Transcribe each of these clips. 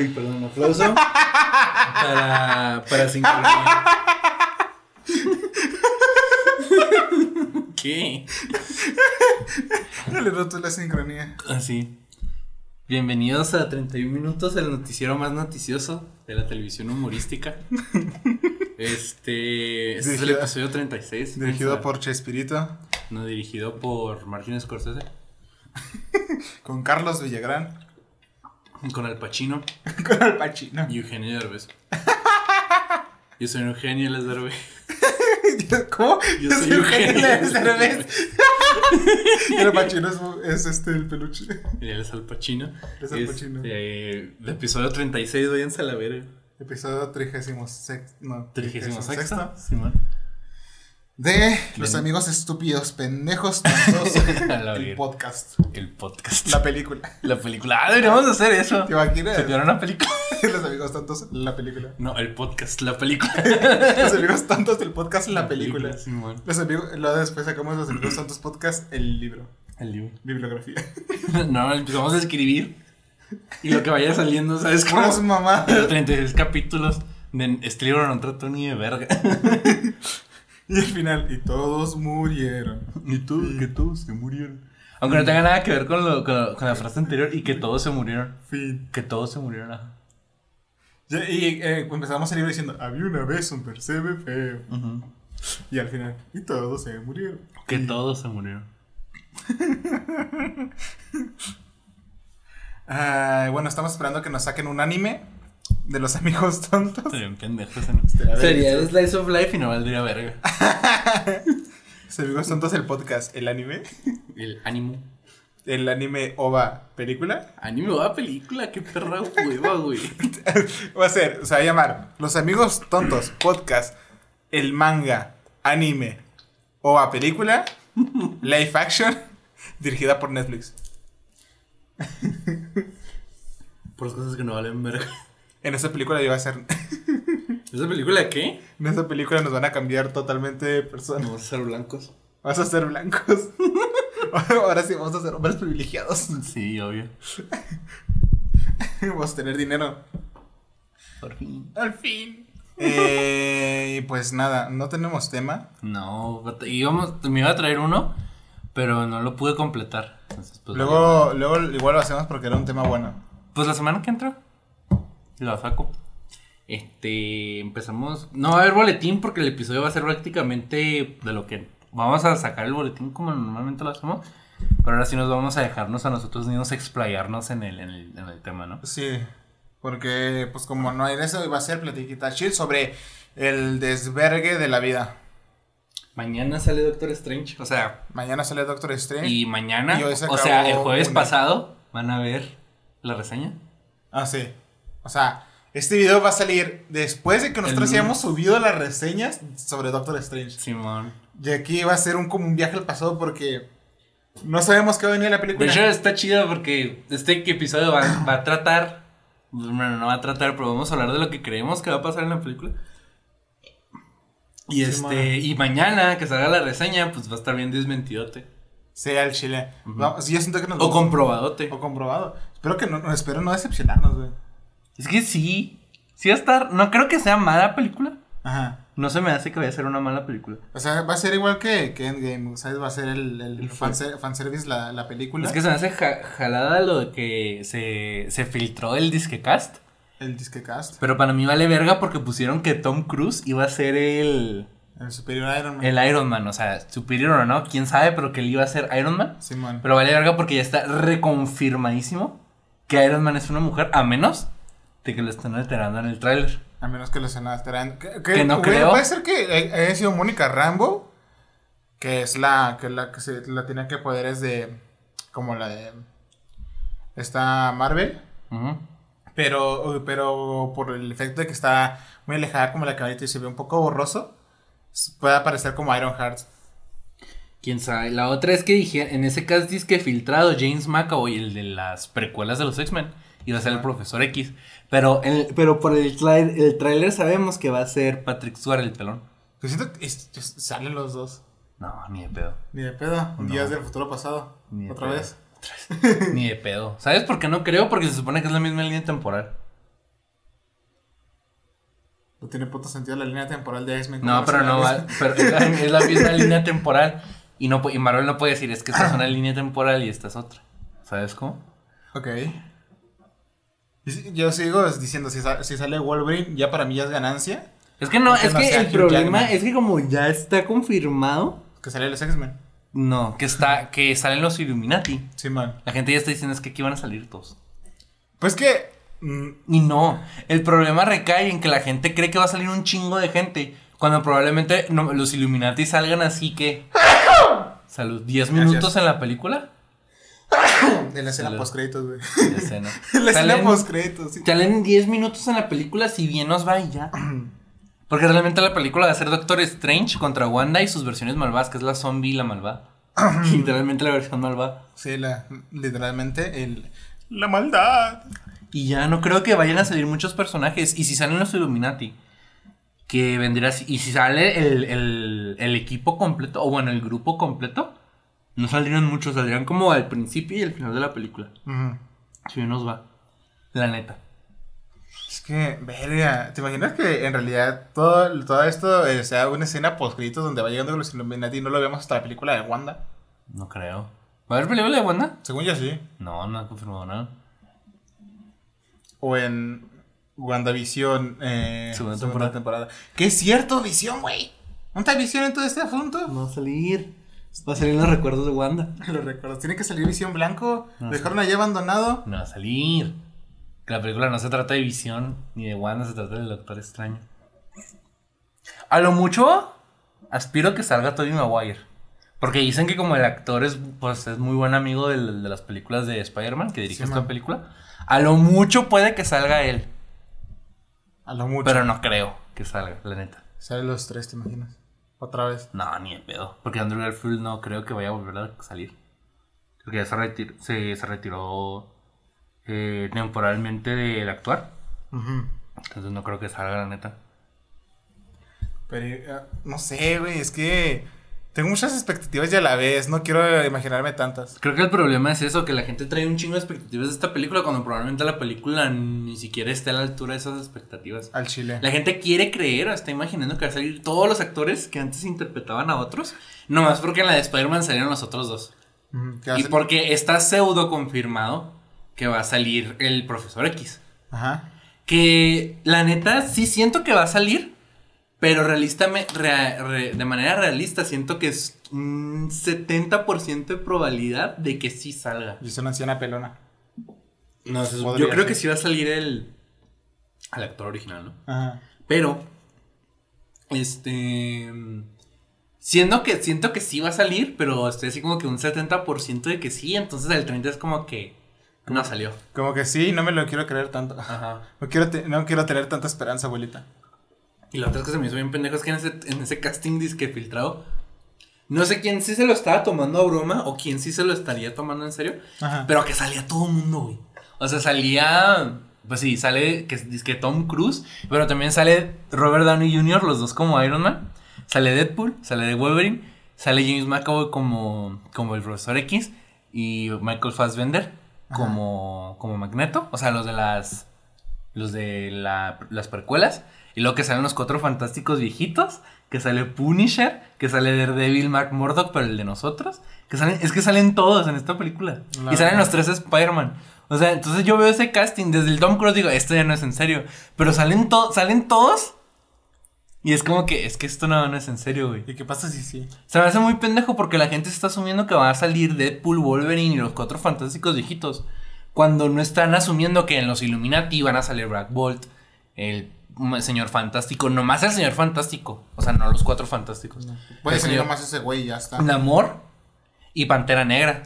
Ay, perdón, un aplauso. para, para sincronía. ¿Qué? Le roto la sincronía. Así. Bienvenidos a 31 minutos, el noticiero más noticioso de la televisión humorística. Este, este es el episodio 36. Dirigido por Chespirito. No, dirigido por Martin Scorsese. Con Carlos Villagrán. Con Al Pacino Con Al Pacino. y Eugenio Derbez. Yo soy Eugenio Les Derbez. ¿Cómo? Yo soy Eugenio Derbez. Y Al Pacino es, es este el peluche. Y él es Al Pacino. Es Al Pacino. Eh, de episodio 36, váyanse a la verga. Episodio 36. No, 36 sexto. Simón. De los amigos estúpidos, pendejos, tontos. El podcast. El podcast. La película. La película. Ah, deberíamos hacer eso. ¿Te imaginas? Se una película. Los amigos tontos, la película. No, el podcast, la película. Los amigos tontos del podcast, la película. Los amigos, luego después sacamos los amigos tontos podcast, el libro. El libro. Bibliografía. No, empezamos a escribir. Y lo que vaya saliendo, ¿sabes cómo? Puras mamadas. 36 capítulos de este libro no trato ni de verga. Y al final, y todos murieron. Y todos, que todos se murieron. Aunque no tenga nada que ver con, lo, con, lo- con la frase anterior y que todos se murieron. Fin. Que todos se murieron. ajá. Ya, Y eh, empezamos el libro diciendo, había una vez un percebe feo. Ujú. Y al final, y todos se murieron. Que Y- todos se murieron. Ah, bueno, estamos esperando que nos saquen un anime de los amigos tontos. Pendejos. ¿no? Estaría Sería bien. el Slice of Life y no valdría verga. Los amigos tontos, el podcast, el anime. El ánimo. El anime OVA película. Anime va a película, qué perra hueva, güey. Va a ser, se va a llamar Los amigos tontos podcast, el manga, anime OVA película, live action, dirigida por Netflix. Por las cosas que no valen verga. En esa película iba a ser. ¿Esa película qué? En esa película nos van a cambiar totalmente de persona. Vamos a ser blancos. Vas a ser blancos. Ahora sí vamos a ser hombres privilegiados. Sí, obvio. Vamos a tener dinero. Por fin. Al fin. Eh, pues nada, no tenemos tema. No, íbamos, me iba a traer uno, pero no lo pude completar. Entonces, pues, Luego, luego igual lo hacemos porque era un tema bueno. Pues la semana que entra lo saco. Este, empezamos. No va a haber boletín porque el episodio va a ser prácticamente de lo que vamos a sacar el boletín como normalmente lo hacemos. Pero ahora sí nos vamos a dejarnos a nosotros mismos explayarnos en el, en el, en el tema, ¿no? Sí, porque pues como no hay de eso, iba a ser platiquita chill sobre el desvergue de la vida. Mañana sale Doctor Strange. O sea, Mañana sale Doctor Strange. y mañana, Y hoy se o sea, el jueves una. pasado, van a ver la reseña. Ah, sí. O sea, este video va a salir después de que nosotros hayamos subido las reseñas sobre Doctor Strange. Simón. Y aquí va a ser un como un viaje al pasado porque no sabemos qué va a venir la De película. hecho, está chido porque este episodio va, va a tratar. Bueno, no va a tratar, pero vamos a hablar de lo que creemos que va a pasar en la película. Y este, y mañana que salga la reseña, pues va a estar bien desmentidote. Sea el chile. Yo siento que nos O comprobadote. o comprobado. Espero que no, no- espero no decepcionarnos, güey. Es que sí. Sí va a estar. No creo que sea mala película. Ajá. No se me hace que vaya a ser una mala película. O sea, va a ser igual que, que Endgame, ¿sabes? Va a ser el, el, El fanser- fanservice la, la película. Es que se me hace ja- jalada lo de que se, se filtró el disquecast. El disquecast. Pero para mí vale verga porque pusieron que Tom Cruise iba a ser el. El superior Iron Man. El Iron Man, o sea, superior o no, quién sabe, pero que él iba a ser Iron Man. Simón. Pero vale verga porque ya está reconfirmadísimo que Iron Man es una mujer, a menos de que lo estén alterando en el tráiler. A menos que los estarán. Que, Que no güey, creo. Puede ser que hay- haya sido Mónica Rambo. Que es la que, la que se, la tiene que poderes de. Como la de. Esta Marvel. Pero, pero por el efecto de que está muy alejada como la camarita y se ve un poco borroso. Puede aparecer como Iron Heart. Quién sabe. La otra es que dije, en ese cast disque filtrado, James McAvoy, el de las precuelas de los X-Men, iba a ser el profesor X. Pero, el, pero por el, trai- el tráiler sabemos que va a ser Patrick Stewart el pelón. Yo siento que es- es- salen los dos. No, ni de pedo. Ni de pedo. No. Días del futuro pasado. Ni de Otra pedo. vez. Ni de pedo. ¿Sabes por qué no creo? Porque se supone que es la misma línea temporal. No tiene puto sentido la línea temporal de X-Men. No, ¿cómo pero no va. Pero es la, es la misma línea temporal. Y, no, y Marvel no puede decir, es que esta es una línea temporal y esta es otra. ¿Sabes cómo? Ok. Yo sigo diciendo, si, sa- si sale Wolverine, ya para mí ya es ganancia. Es que no, es no que el Hugh problema Jackman. es que como ya está confirmado. Que sale los X-Men. No, que está, que salen los Illuminati. Sí, man. La gente ya está diciendo es que aquí van a salir todos. Pues que. mm, Y no, el problema recae en que la gente cree que va a salir un chingo de gente. Cuando probablemente no- los Illuminati salgan así que. Salud, 10 minutos Gracias. en la película. de la escena Sale. post créditos, güey. La escena Salen- post créditos, sí. Salen 10 minutos en la película, si bien nos va y ya. Porque realmente la película va a ser Doctor Strange contra Wanda y sus versiones malvadas, que es la zombie y la malvada. Literalmente la versión malvada. Sí, la, literalmente el, la maldad. Y ya no creo que vayan a salir muchos personajes. Y si salen los Illuminati, que vendría así. Y si sale el, el- el equipo completo, o bueno, el grupo completo, no saldrían muchos, saldrían como al principio y al final de la película. Si bien nos va. La neta. Es que, verga, ¿te imaginas que en realidad todo, todo esto eh, sea una escena post créditos donde va llegando los Illuminati y no lo vemos hasta la película de Wanda? No creo. ¿Va a haber película de Wanda? Según yo sí. No, no ha confirmado nada. O en WandaVision, eh, Segunda segunda, temporada. Que es cierto, Visión, güey. ¿No está Visión en todo este asunto? No va a salir. Va a salir los recuerdos de Wanda. Lo recuerdo. Tiene que salir Visión Blanco. No dejaron allí abandonado. No va a salir. Que la película no se trata de visión ni de Wanda, se trata del Doctor Extraño. A lo mucho, aspiro que salga Tobey Maguire. Porque dicen que como el actor es, pues, es muy buen amigo del- de, las películas de Spider-Man, que dirige Sí, esta man. película. A lo mucho puede que salga él. A lo mucho. Pero no creo que salga, la neta. Salen los tres, ¿te imaginas? Otra vez. No, ni de pedo. Porque Andrew Garfield no creo que vaya a volver a salir. Porque ya se, retir- se, se retiró eh, temporalmente del actuar. Entonces no creo que salga, la neta. Pero eh, no sé, güey. Es que tengo muchas expectativas y a la vez. No quiero imaginarme tantas. Creo que el problema es eso, que la gente trae un chingo de expectativas de esta película cuando probablemente la película ni siquiera esté a la altura de esas expectativas. Al chile. La gente quiere creer o está imaginando que va a salir todos los actores que antes interpretaban a otros, nomás porque en la de Spider-Man salieron los otros dos. Ujú, ¿qué va a Y porque está pseudo confirmado que va a salir el Profesor X. Ajá. Que la neta sí siento que va a salir, pero realistame- rea- re- de manera realista siento que es un 70% de probabilidad de que sí salga. Y es una anciana pelona. No, Podría yo creo que sí va a salir el, el actor original, ¿no? Ajá. Pero, este... Siendo que, siento que sí va a salir, pero estoy así como que un 70% de que sí, entonces el 30 es como que no salió. Como que sí, no me lo quiero creer tanto. Ajá. No quiero, te- no quiero tener tanta esperanza, abuelita. Y la otra cosa que se me hizo bien pendejo es que en ese, en ese casting disque filtrado, no sé quién sí se lo estaba tomando a broma o quién sí se lo estaría tomando en serio, Ajá. pero que salía todo el mundo, güey. O sea, salía, pues sí, sale que, que Tom Cruise, pero también sale Robert Downey Jr., los dos como Iron Man, sale Deadpool, sale de Wolverine, sale James McAvoy como, como el Profesor X y Michael Fassbender como, como Magneto, o sea, los de las los de la- las precuelas. Y luego que salen los cuatro fantásticos viejitos. Que sale Punisher. Que sale Daredevil, Mark Murdock, pero el de nosotros. Que salen, es que salen todos en esta película. La y salen verdad. los tres Spider-Man. O sea, entonces yo veo ese casting desde el Tom Cruise digo, esto ya no es en serio. Pero salen, to- salen todos. Y es como que, es que esto no, no es en serio, güey. ¿Y qué pasa si sí? Se me hace muy pendejo porque la gente se está asumiendo que va a salir Deadpool, Wolverine y los cuatro fantásticos viejitos. Cuando no están asumiendo que en los Illuminati van a salir Black Bolt, el señor fantástico, nomás el señor fantástico. O sea, no los cuatro fantásticos. Puede El salir señor nomás ese güey y ya está. Namor y Pantera Negra.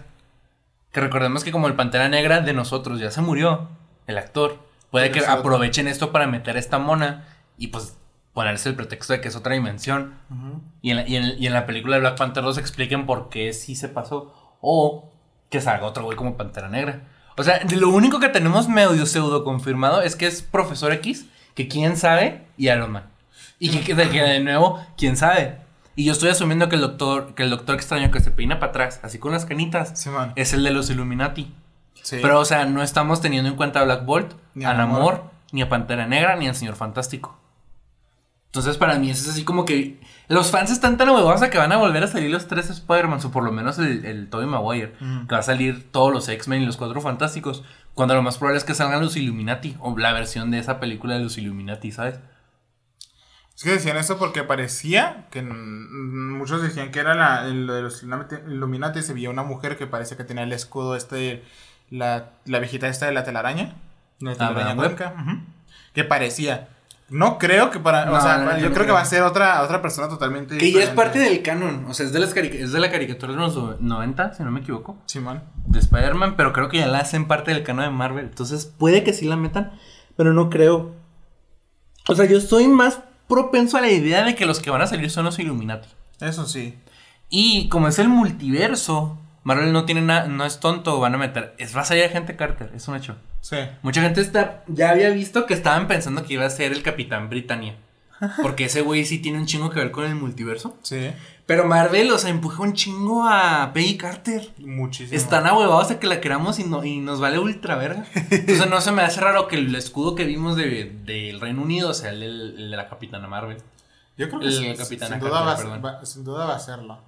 Que recordemos que como el Pantera Negra de nosotros ya se murió, el actor. Puede Pero que es otro. aprovechen esto para meter esta mona y pues ponerse el pretexto de que es otra dimensión. Y en, la, y, en, y en la película de Black Panther 2 expliquen por qué sí se pasó. O que salga otro güey como Pantera Negra. O sea, lo único que tenemos medio pseudo confirmado es que es Profesor X, que quién sabe, y Iron Man. Y que, que de, nuevo, quién sabe. Y yo estoy asumiendo que el doctor, que el doctor extraño que se peina para atrás, así con las canitas, Sí, es el de los Illuminati. Sí. Pero, o sea, no estamos teniendo en cuenta a Black Bolt, Ni a Namor, ni a Pantera Negra, ni al Señor Fantástico. Entonces, para mí, eso es así como que. Los fans están tan huevosos que van a volver a salir los tres Spider-Man, o por lo menos el, el Tobey Maguire. Que va a salir todos los X-Men y los Cuatro Fantásticos. Cuando lo más probable es que salgan los Illuminati. O la versión de esa película de los Illuminati, ¿sabes? Es que decían eso porque parecía que muchos decían que era la, el- lo de los Illuminati, Illuminati, se veía una mujer que parece que tenía el escudo este, la, la viejita esta de la telaraña, la Ah, telaraña Web. cómica, ujú, que parecía. No creo que para, o sea, no, yo yo no creo que creo. va a ser otra, otra persona totalmente Que ya es parte del canon. O sea, es de, las es de la caricatura de los 90, si no me equivoco. Simón. de Spider-Man, pero creo que ya la hacen parte del canon de Marvel. Entonces puede que sí la metan, pero no creo. O sea, yo estoy más propenso a la idea de que los que van a salir son los Illuminati. Eso sí. Y como es el multiverso, Marvel no tiene nada, no es tonto, van a meter. Es va a salir gente Carter, es un hecho. Sí. Mucha gente está, ya había visto que estaban pensando que iba a ser el Capitán Britannia. Porque ese güey sí tiene un chingo que ver con el multiverso. Sí. Pero Marvel, o sea, empuja un chingo a Peggy Carter. Muchísimo. Están ahuevados a que la queramos y, no, y nos vale ultra verga. Entonces no se me hace raro que el escudo que vimos de- del Reino Unido sea el, del- el de la Capitana Marvel. Yo creo que el sí, sin, Carter, duda va, sin duda va a serlo.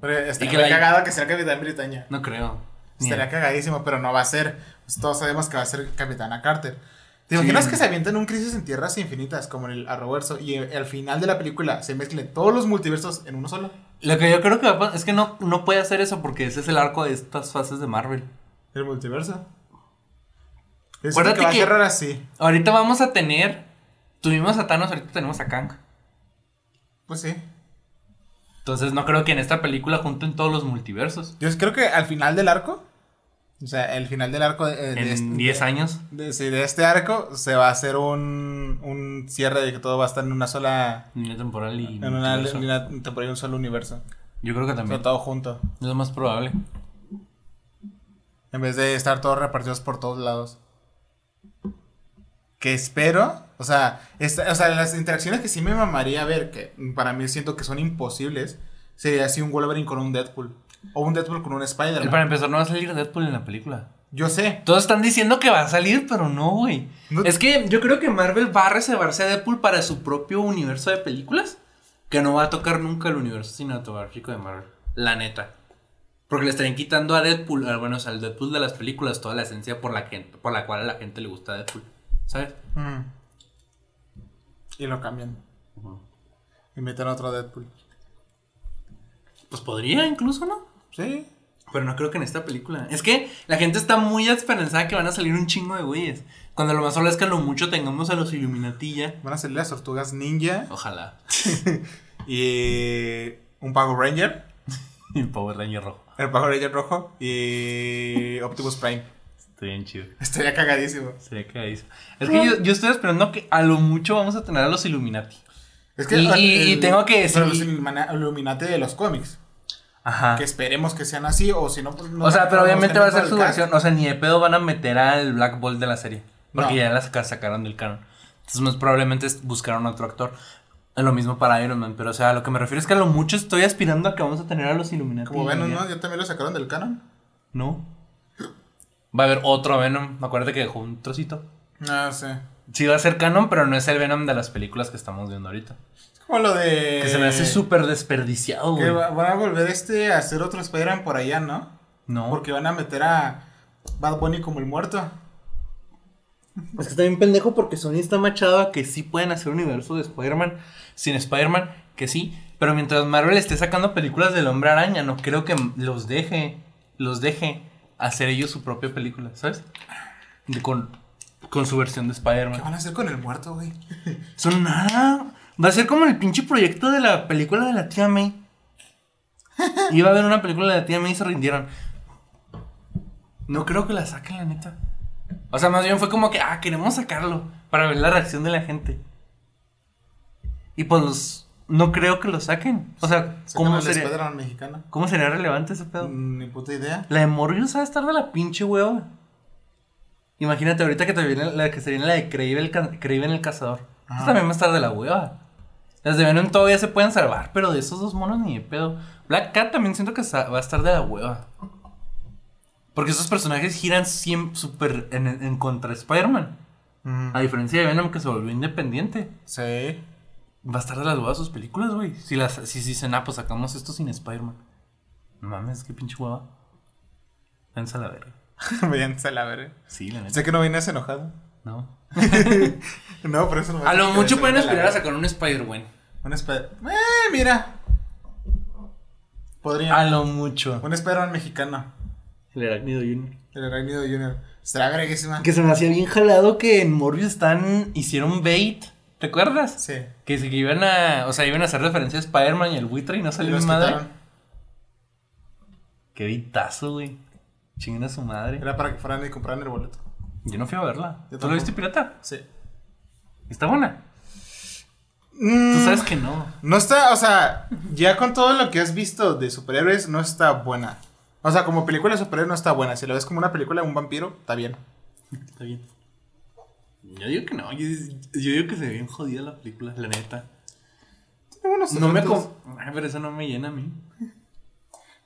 Pero estaría que la- cagado que sea el Capitán Britannia. No creo. Estaría cagadísimo, pero no va a ser. Pues todos sabemos que va a ser Capitana Carter. ¿Te Sí. imaginas que se avientan un crisis en tierras infinitas como en el Arrowverso y al final de la película se mezclen todos los multiversos en uno solo? Lo que yo creo que va a pasar es que no, no puede hacer eso porque ese es el arco de estas fases de Marvel. El multiverso. Es Acuérdate que va a cerrar así. Ahorita vamos a tener. Tuvimos a Thanos, ahorita tenemos a Kang. Pues sí. Entonces no creo que en esta película junten todos los multiversos. Yo creo que al final del arco, o sea, el final del arco de, de este- En 10 años. de, de este arco se va a hacer un, un cierre de que todo va a estar en una sola. Línea temporal y. En una línea temporal y un solo universo. Yo creo que O sea, también. todo junto. Es lo más probable. En vez de estar todos repartidos por todos lados. Que espero. O sea, esta- o sea, las interacciones que sí me mamaría ver, que para mí siento que son imposibles, sería así un Wolverine con un Deadpool. O un Deadpool con un El para Spider-Man. empezar, no va a salir Deadpool en la película. Yo sé. Todos están diciendo que va a salir, pero no, güey. No- Es que yo creo que Marvel va a reservarse a Deadpool para su propio universo de películas. Que no va a tocar nunca el universo cinematográfico de Marvel. La neta. Porque le estarían quitando a Deadpool, al- bueno, o sea, al Deadpool de las películas, toda la esencia por la, gente, por la cual a la gente le gusta Deadpool. ¿Sabes? Mm. Y lo cambian. Y meten otro Deadpool. Pues podría incluso, ¿no? Sí. Pero no creo que en esta película. Es que la gente está muy esperanzada que van a salir un chingo de güeyes. Cuando lo más probable es que a lo mucho tengamos a los Illuminati ya. Van a salir las tortugas ninja Ojalá. y un Power Ranger. Y el Power Ranger rojo. El Power Ranger rojo y Optimus Prime. Está bien chido. Estaría cagadísimo. Sería cagadísimo. Es que yo, yo estoy esperando que a lo mucho vamos a tener a los Illuminati. Es Y- y- y tengo que pero decir- los Illumina- Illuminati de los cómics. Ajá. Que esperemos que sean así, o si no, pues no. O sea, pero obviamente va a ser su versión. O sea, ni de pedo van a meter al Black Bolt de la serie. Porque No. ya la saca- sacaron del canon. Entonces, más probablemente buscaron otro actor. Lo mismo para Iron Man. Pero, o sea, lo que me refiero es que a lo mucho estoy aspirando a que vamos a tener a los Illuminati. Como ya. ¿no? Ya también lo sacaron del canon. No. Va a haber otro Venom. Acuérdate que dejó un trocito. No sé. Sí va a ser canon, pero no es el Venom de las películas que estamos viendo ahorita. Es como lo de. Que se me hace súper desperdiciado, Que güey. va- van a volver este a hacer otro Spider-Man por allá, ¿no? No. Porque van a meter a Bad Bunny como el muerto. Es que está bien pendejo porque Sony está machado a que sí pueden hacer universo de Spider-Man sin Spider-Man, que sí. Pero mientras Marvel esté sacando películas del Hombre Araña, no creo que los deje, los deje hacer ellos su propia película, ¿sabes? De- con, con su versión de ¿Qué Spider-Man. van a hacer con el muerto, güey? Son nada. Va a ser como el pinche proyecto de la película de la tía May. Iba a haber una película de la tía May y se rindieron. No creo que la saquen, la neta. O sea, más bien fue como que, ah, queremos sacarlo para ver la reacción de la gente. Y pues los- no creo que lo saquen. O sea, ¿Cómo ¿cómo el sería? ¿cómo sería relevante ese pedo? Mm, Ni puta idea. La de Morbius va a estar de la pinche hueva. Imagínate ahorita que te viene la que se viene la de Kraven el, ca- el cazador. Esta también va a estar de la hueva. Las de Venom todavía se pueden salvar, pero de esos dos monos ni de pedo. Black Cat también siento que va a estar de la hueva. Porque esos personajes giran siempre súper en, en contra de Spider-Man. Mm, A diferencia de Venom que se volvió independiente. Sí. Va a estar de las huevas sus películas, güey. Si las, si, si dicen, ah, pues sacamos esto sin Spider-Man. No mames, qué pinche hueva. Pensa la verga. Váyanse a la verga. Sí, la neta. Sé que no vienes enojado. No. no, por eso no me A lo mucho pueden aspirar a sacar un Spider-Man. Un Spider... Eh, mira. Podría. A lo mucho. Un Spider-Man mexicano. El Arácnido Junior. El Arácnido Junior. Estará verguísima. Que se me hacía bien jalado que en Morbius están. hicieron bait. ¿Te acuerdas? Sí. Que, que iban a. O sea, iban a hacer referencia a Spider-Man y el buitre y no salió mi madre. quitaron. Qué vitazo, güey. Chinguen a su madre. Era para que fueran y compraran el boleto. Yo no fui a verla. Yo ¿Tú lo viste pirata? Sí. ¿Está buena? Mm, Tú sabes que no. No está, o sea, ya con todo lo que has visto de superhéroes, no está buena. O sea, como película de superhéroes no está buena. Si lo ves como una película de un vampiro, está bien. Está bien. Yo digo que no. Yo, yo digo que se ve bien jodida la película, la neta. Tiene buenos No me com- Ay, pero eso no me llena a mí.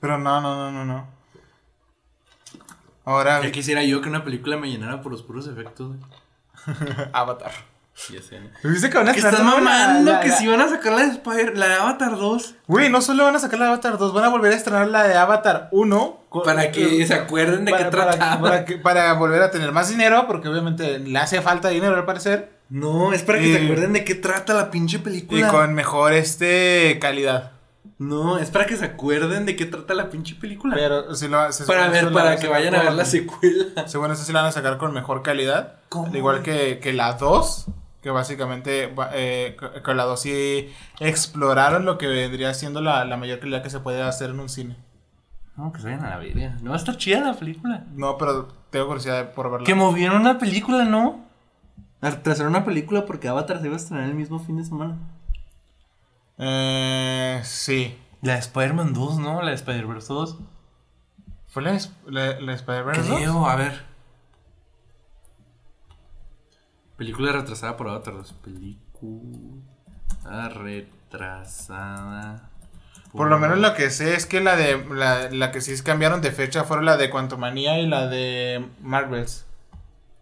Pero no, no, no, no, no. Ahora, Ya quisiera yo que una película me llenara por los puros efectos. Avatar. Ya. ¿Viste que van a Que la- mamando la- que la- si van a sacar la de Spider, la de Avatar 2. Güey, no solo van a sacar la de Avatar 2, van a volver a estrenar la de Avatar 1. con- Para que se acuerden de para, qué para- trataba. para que- para volver a tener más dinero, porque obviamente le hace falta dinero al parecer. No, es para que Y- se acuerden de qué trata la pinche Y película. con mejor este calidad. No, es para que se acuerden de qué trata la pinche película. Pero si lo se para ver, para que vayan a ver la secuela. Según eso sí la van a sacar con mejor calidad. ¿Cómo? Al igual que, que la 2. Que básicamente eh, co- con la 2 sí exploraron lo que vendría siendo la, la mayor calidad que se puede hacer en un cine. No, que se vayan a la verga. No va a estar chida la película. No, pero tengo curiosidad por verla. Que movieron una película, ¿no? Retrasaron una película porque Avatar se iba a estrenar el mismo fin de semana. Eh, sí. La de Spider-Man 2, ¿no? La de Spider-Verse 2. ¿Fue la, de- la, la de Spider-Man? dos? Creo, a ver. Película retrasada por Avatar 2. Película retrasada. Por lo menos lo que sé es que la de la, la que sí cambiaron de fecha fueron la de Quantumania y la de Marvels.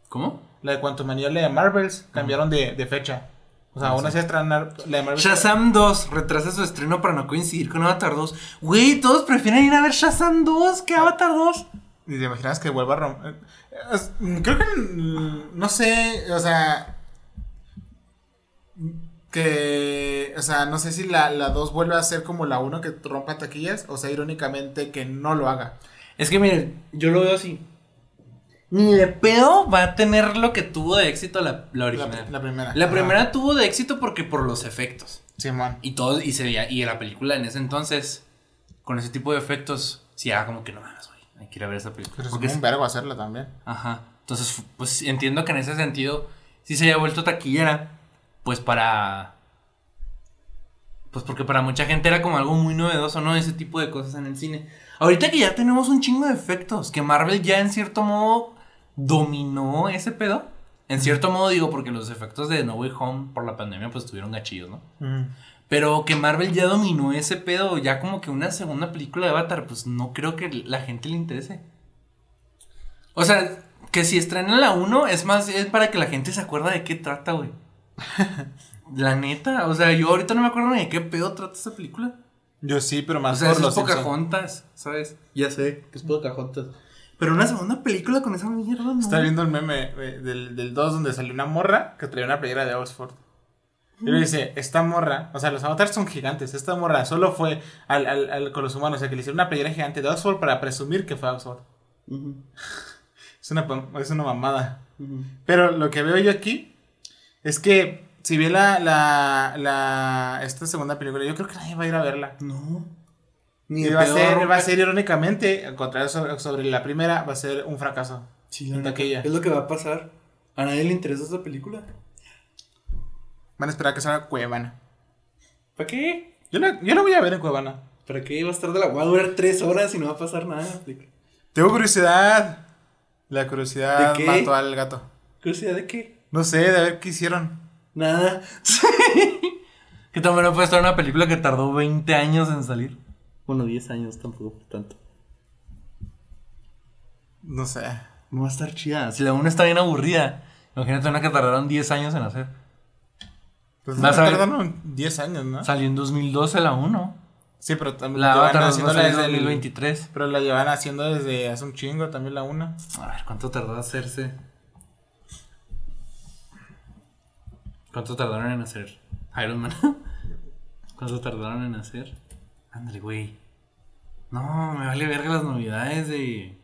¿Cómo? La de Quantumania y la de Marvels cambiaron de, de fecha. O sea, una se estrenar la de Marvels. Shazam 2 retrasa su estreno para no coincidir con Avatar 2. Güey, todos prefieren ir a ver Shazam 2 que Avatar 2. Y te imaginas que vuelva a romper. Creo que. No sé, o sea. Que. O sea, no sé si la, la 2 vuelve a ser como la 1 que rompa taquillas. O sea, irónicamente que no lo haga. Es que miren, yo lo veo así. Ni de pedo va a tener lo que tuvo de éxito la, la original. la primera. La Ajá. primera tuvo de éxito porque por los efectos. Simón. Y todo, y se veía, y la película en ese entonces, con ese tipo de efectos, sí, era como que no mames, güey. Hay que ir a ver esa película. Pero es Porque como un es- vergo hacerla también. Ajá. Entonces, pues entiendo que en ese sentido, sí se haya vuelto taquillera, pues para. Pues porque para mucha gente era como algo muy novedoso, ¿no? Ese tipo de cosas en el cine. Ahorita que ya tenemos un chingo de efectos, que Marvel ya en cierto modo dominó ese pedo. En cierto modo digo, porque los efectos de No Way Home por la pandemia pues estuvieron gachillos, ¿no? Pero que Marvel ya dominó ese pedo, ya como que una segunda película de Avatar, pues no creo que la gente le interese. O sea, que si estrenan la 1 es más, es para que la gente se acuerda de qué trata, güey. la neta, o sea, yo ahorita no me acuerdo ni de qué pedo trata esa película. Yo sí, pero O más sea, por los. Pocahontas, ¿sabes? Ya sé, que es Pocahontas. Pero una segunda película con esa mierda, ¿no? Estaba viendo el meme eh, del, del 2 donde salió una morra que traía una playera de Oxford. Y le dice, esta morra, o sea, los avatars son gigantes, esta morra solo fue al, al- al- con los humanos, o sea, que le hicieron una playera gigante de Oxford para presumir que fue a Oxford. Es una, es una mamada. Pero lo que veo yo aquí es que si ve la, la, la, esta segunda película, yo creo que nadie va a ir a verla. No. Ni Y va a, pedo ser, va a ser irónicamente, al contrario sobre, sobre la primera, va a ser un fracaso. Sí, en taquilla. Es lo que va a pasar. ¿A nadie le interesa esa película? Van a esperar que salga Cuevana. ¿Para qué? Yo la, yo la voy a ver en Cuevana. ¿Para qué va a estar de la... Va a durar tres horas y no va a pasar nada. Tengo curiosidad. La curiosidad ¿De qué? mató al gato. ¿Curiosidad de qué? No sé, de ver qué hicieron. Nada. que también no puede estar una película que tardó 20 años en salir. Bueno, 10 años tampoco tanto. No sé. No va a estar chida. Si la una está bien aburrida, imagínate una que tardaron 10 años en hacer. Pues no tardaron 10 años, ¿no? Salió en 2012 la 1. Sí, pero también La llevan Avatar 2 va a haciéndola salir en desde el- 2023. Pero la llevan haciendo desde hace un chingo también la una. A ver, ¿cuánto tardó hacerse? ¿Cuánto tardaron en hacer Iron Man? ¿Cuánto tardaron en hacer? Ándale, güey. No, me vale verga las novedades de,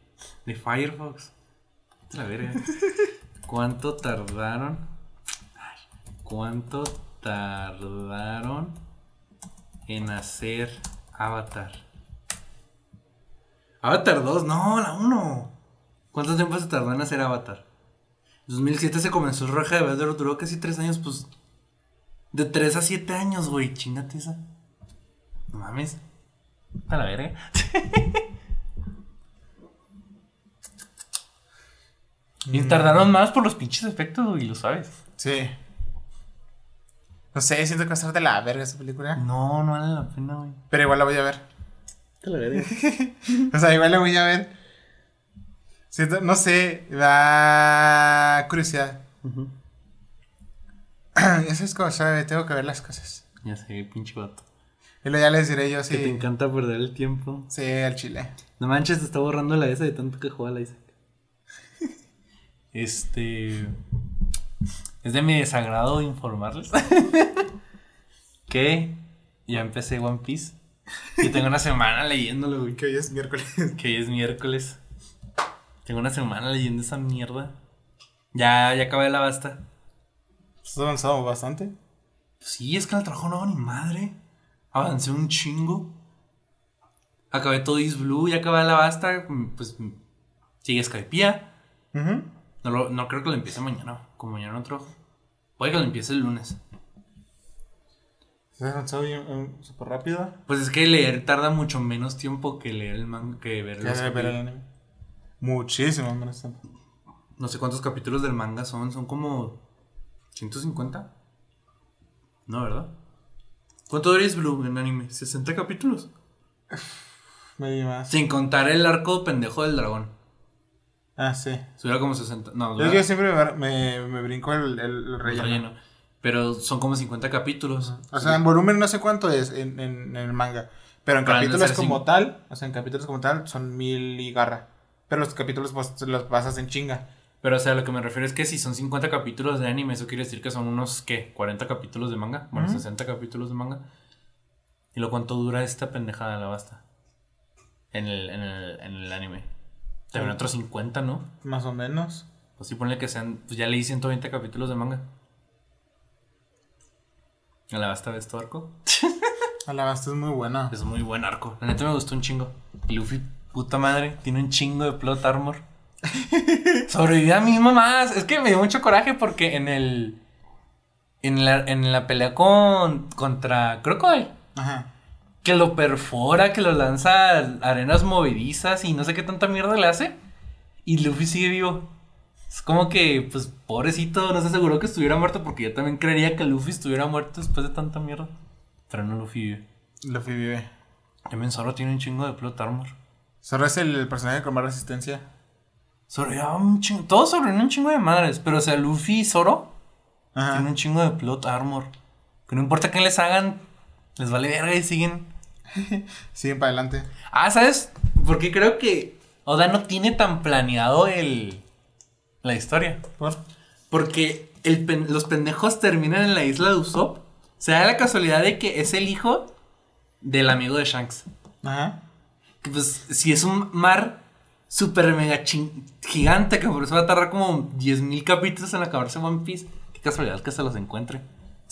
de Firefox. La verga. ¿Cuánto tardaron? Ay, ¿Cuánto tardaron en hacer Avatar? Avatar 2, no, la 1. ¿Cuánto tiempo se tardó en hacer Avatar? 2007 se comenzó Roja de Vedro, duró casi 3 años, pues. De 3 a 7 años, güey, chingate esa. No mames. A la verga. y tardaron más por los pinches efectos, güey, lo sabes. Sí. No sé, siento que va a estar de la verga esa película. No, no vale la pena, güey. Pero igual la voy a ver. A la verga. O sea, igual la voy a ver. Siento, no sé, da curiosidad. Eso es como, sabe, tengo que ver las cosas. ya sé, pinche vato. Y luego ya les diré yo Que te si. encanta perder el tiempo. Sí, al chile. No manches, te está borrando la esa de tanto que juega la Isaac. Este. Es de mi desagrado informarles que ya empecé One Piece. Y tengo una semana leyéndolo, güey. Que hoy es miércoles. Que hoy es miércoles. Tengo una semana leyendo esa mierda. Ya, ya acabé la basta. Has avanzado bastante. Sí, es que en el trabajo no hago ni madre. Avancé un chingo. Acabé todo Is Blue, ya acabé la basta. Pues sigue Skypiea. Ujú. No, lo- no creo que lo empiece mañana. Como mañana trabajo. Puede que lo empiece el lunes. Has avanzado bien, eh, súper rápido. Pues es que leer tarda mucho menos tiempo que leer el manga, que ver los ver el anime. Muchísimo menos tiempo. No sé cuántos capítulos del manga son. Son como 150. No, ¿verdad? ¿Cuánto dura Is Blue en anime? ¿60 capítulos? Maybe más. Sin contar el arco pendejo del dragón. Ah, sí. Subirá como 60. No, Yo, siempre me, me, me brinco el, el, el relleno. Pero son como 50 capítulos. O sea, en volumen no sé cuánto es en, en, en el manga. Pero en de capítulos como tal, o sea, en capítulos como tal, son mil y garra. Pero los capítulos pues, los pasas en chinga. Pero, o sea, lo que me refiero es que si son 50 capítulos de anime, eso quiere decir que son unos, ¿qué? 40 capítulos de manga. Bueno, Ujú. 60 capítulos de manga. ¿Y lo cuánto dura esta pendejada la basta? En el, en el, en el anime. También otros 50, ¿no? Más o menos. Pues sí, ponle que sean. Pues ya leí 120 capítulos de manga. ¿A la basta de este arco? Alabasta es muy buena. Es muy buen arco. La neta me gustó un chingo. Luffy, puta madre, tiene un chingo de plot armor. Sobrevivió a mis mamás. Es que me dio mucho coraje porque en el. En la, en la pelea con. contra Crocodile. Ajá. Que lo perfora, que lo lanza a arenas movedizas y no sé qué tanta mierda le hace. Y Luffy sigue vivo. Es como que, pues, pobrecito, no se aseguró que estuviera muerto porque yo también creería que Luffy estuviera muerto después de tanta mierda. Pero no Luffy vive. Luffy vive. También Zoro tiene un chingo de plot armor. Zoro es el personaje con más resistencia. Sobrevivió un chingo. Todos sobreviven un chingo de madres. Pero, o sea, Luffy y Zoro tienen un chingo de plot armor. Que no importa qué les hagan, les vale verga y siguen. Siguen para adelante. Ah, ¿sabes? Porque creo que Oda no tiene tan planeado el. la historia. ¿Por? Porque el pen- los pendejos terminan en la isla de Usopp. Se da la casualidad de que es el hijo del amigo de Shanks. Ajá. Que pues, si es un mar super mega chin- gigante, que por eso va a tardar como 10.000 capítulos en acabarse One Piece, qué casualidad que se los encuentre.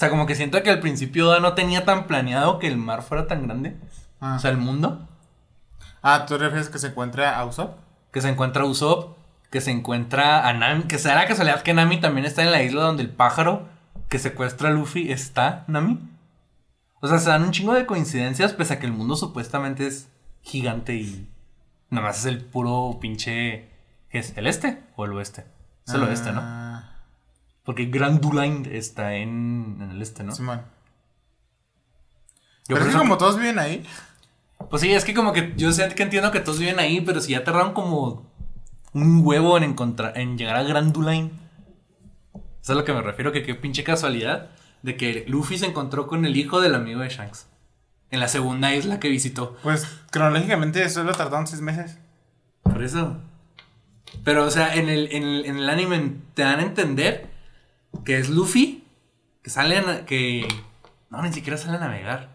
O sea, como que siento que al principio Oda no tenía tan planeado que el mar fuera tan grande. Ah. O sea, el mundo. Ah, ¿tú refieres que se encuentra a Usopp? Que se encuentra Usopp, que se encuentra a Nami, que se da la casualidad que Nami también está en la isla donde el pájaro que secuestra a Luffy está Nami. O sea, se dan un chingo de coincidencias pese a que el mundo supuestamente es gigante y nada más es el puro pinche... ¿Qué es? ¿El este o el oeste? Es el oeste, ¿no? Porque Granduline está en, en el este, ¿no? Simón. Yo Pero es que como todos viven ahí. Pues sí, es que como que yo sé que entiendo que todos viven ahí, pero si ya tardaron como un huevo en encontrar, en llegar a Granduline. Eso es a lo que me refiero, que qué pinche casualidad. de que Luffy se encontró con el hijo del amigo de Shanks. En la segunda isla que visitó. Pues cronológicamente solo tardaron seis meses. Por eso. Pero, o sea, en el, en el, en el anime te dan a entender que es Luffy, que sale a, que... No, ni siquiera sale a navegar.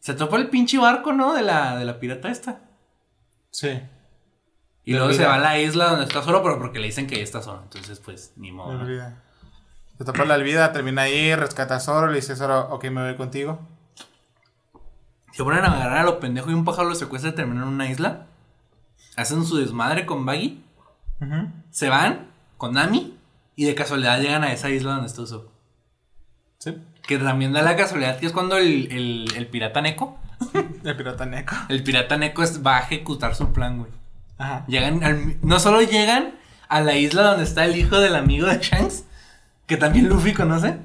Se topa el pinche barco, ¿no? De la, de la pirata esta. Sí. Y luego se va a la isla donde está solo, pero porque le dicen que está solo. Entonces, pues, ni modo. ¿no? Se tapa la vida, termina ahí, rescata a Zoro, le dice a Zoro, ok, me voy contigo. Se ponen a navegar a lo pendejo y un pájaro lo secuestra y terminan en una isla. Hacen su desmadre con Baggy. Se van con Nami. Y de casualidad llegan a esa isla donde está Usopp. Sí. Que también da la casualidad que es cuando el, el- el pirata Neko. El pirata Neko. El pirata Neko es- va a ejecutar su plan, güey. Ajá. Llegan al- no solo llegan a la isla donde está el hijo del amigo de Shanks, que también Luffy conoce,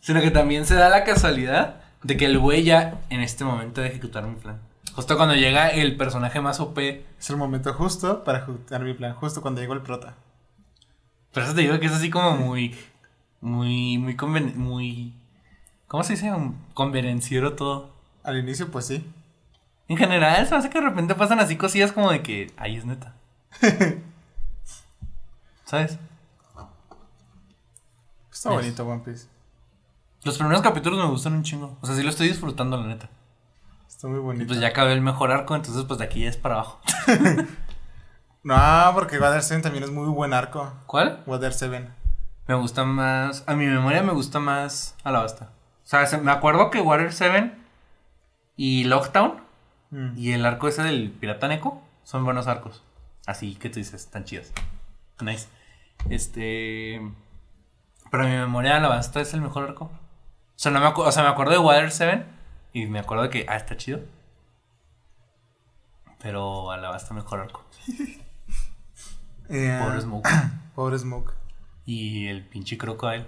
sino que también se da la casualidad de que el güey ya en este momento de ejecutar mi plan. Justo cuando llega el personaje más OP. Es el momento justo para ejecutar mi plan, justo cuando llegó el prota. Pero eso te digo que es así como muy. Muy. Muy. conven- muy ¿Cómo se dice? Convenenciero todo. Al inicio, pues sí. En general, se hace que de repente pasan así cosillas como de que. Ay, es neta. ¿Sabes? Está Es. bonito One Piece. Los primeros capítulos me gustan un chingo. O sea, sí lo estoy disfrutando, la neta. Está muy Y bonito. pues ya acabé el mejor arco, entonces pues de aquí ya es para abajo. No, porque Water 7 también es muy buen arco. ¿Cuál? Water 7. Me gusta más. A mi memoria me gusta más Alabasta. O sea, se- me acuerdo que Water 7 y Lockdown Mm. y el arco ese del Pirata Neko son buenos arcos. Así que tú dices, están chidos. Nice. Este. Pero a mi memoria Alabasta es el mejor arco. O sea, no me o sea, me acuerdo de Water 7 y me acuerdo de que, ah, está chido. Pero Alabasta mejor arco. Eh, Pobre Smoke. Pobre Smoke. Y el pinche Crocodile.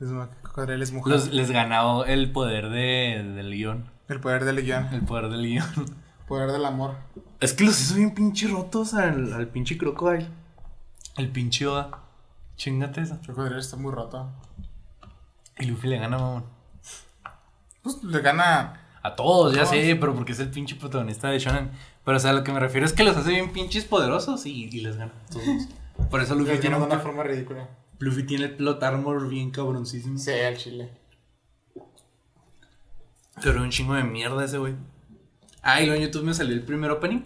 Smoke, Cocodrilo es mujer. Los- les ganó el poder de, del guion. El poder del guion. El poder del guion. Poder del amor. Es que los hizo bien pinche rotos al, al pinche Crocodile. El pinche Oda. Chingate esa. El cocodrilo está muy roto. Y Luffy le gana, mamón. Pues le gana. A todos, ya sé, pero porque es el pinche protagonista de Shonen. Pero, o sea, lo que me refiero es que los hace bien pinches poderosos y, y les gana. a Todos. Por eso Luffy tiene, un- una forma ridícula. Luffy tiene el plot armor bien cabroncísimo. Sí, al chile. Pero un chingo de mierda ese güey. Ah, y luego en YouTube me salió el primer opening.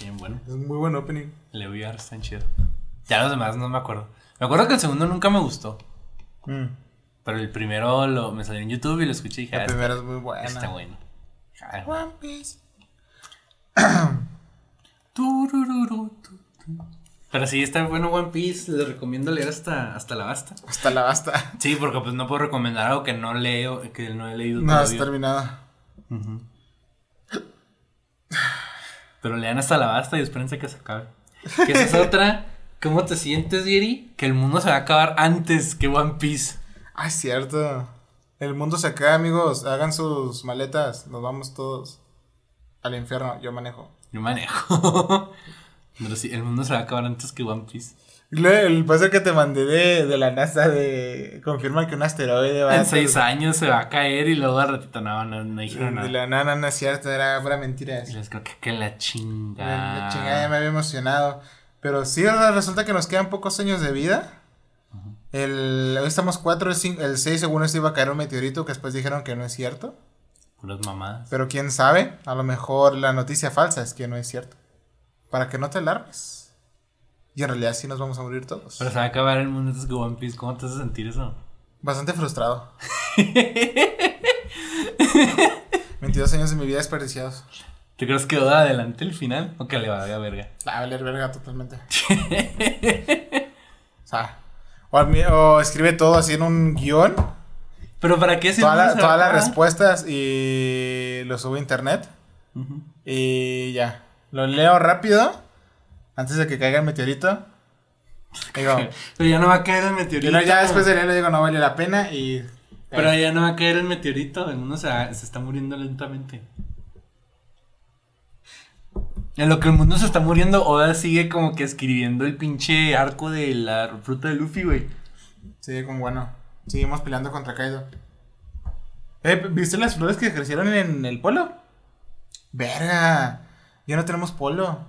Bien bueno. Es muy buen opening. Le voy a dar, está chido. Ya los demás no me acuerdo. Me acuerdo que el segundo nunca me gustó. Mm. Pero el primero lo, me salió en YouTube y lo escuché y dije, La ah, primera está, es muy buena. está bueno. One Piece. Pero sí, está bueno One Piece. Les recomiendo leer hasta, hasta la basta. Hasta la basta. Sí, porque pues no puedo recomendar algo que no leo, que no he leído No, todavía. terminado. Ujú. Pero lean hasta la basta y espérense que se acabe. Que esa es otra. ¿Cómo te sientes, Yeri? Que el mundo se va a acabar antes que One Piece. Ah, es cierto. El mundo se acaba, amigos. Hagan sus maletas. Nos vamos todos al infierno. Yo manejo. Yo manejo. Pero sí, el mundo se va a acabar antes que One Piece. El paso que te mandé de, de la NASA de confirma que un asteroide va En a seis años se va a caer y luego al ratito no, no, no De dijeron nada. la no, no, no es cierto, era pura mentira. Y les creo que, que la La, chinga. la chingada ya me había emocionado. Pero sí, resulta que nos quedan pocos años de vida. El, hoy estamos 4, el 6 según esto iba a caer un meteorito que después dijeron que no es cierto. Puras mamadas. Pero quién sabe, a lo mejor la noticia falsa es que no es cierto. Para que no te alarmes. Y en realidad sí nos vamos a morir todos. Pero se va a acabar el mundo antes que One Piece. ¿Cómo te hace sentir eso? Bastante frustrado. 22 años de mi vida desperdiciados. ¿Tú crees que Oda adelante el final? ¿O que le va a verga? La va a valer verga totalmente. o sea, o, escribe todo así en un guion. Pero ¿para qué se Toda la- todas las respuestas y lo subo a internet. Y ya. Lo leo rápido. Antes de que caiga el meteorito. Digo, Pero ya no va a caer el meteorito. luego ya después de leerlo digo, no vale la pena. Y. Pero ya no va a caer el meteorito. El mundo se, se está muriendo lentamente. En lo que el mundo se está muriendo, Oda sigue como que escribiendo el pinche arco de la fruta de Luffy, güey. Sí, como bueno. Seguimos peleando contra Kaido. Eh, ¿viste las flores que crecieron en el polo? Verga. Ya no tenemos polo.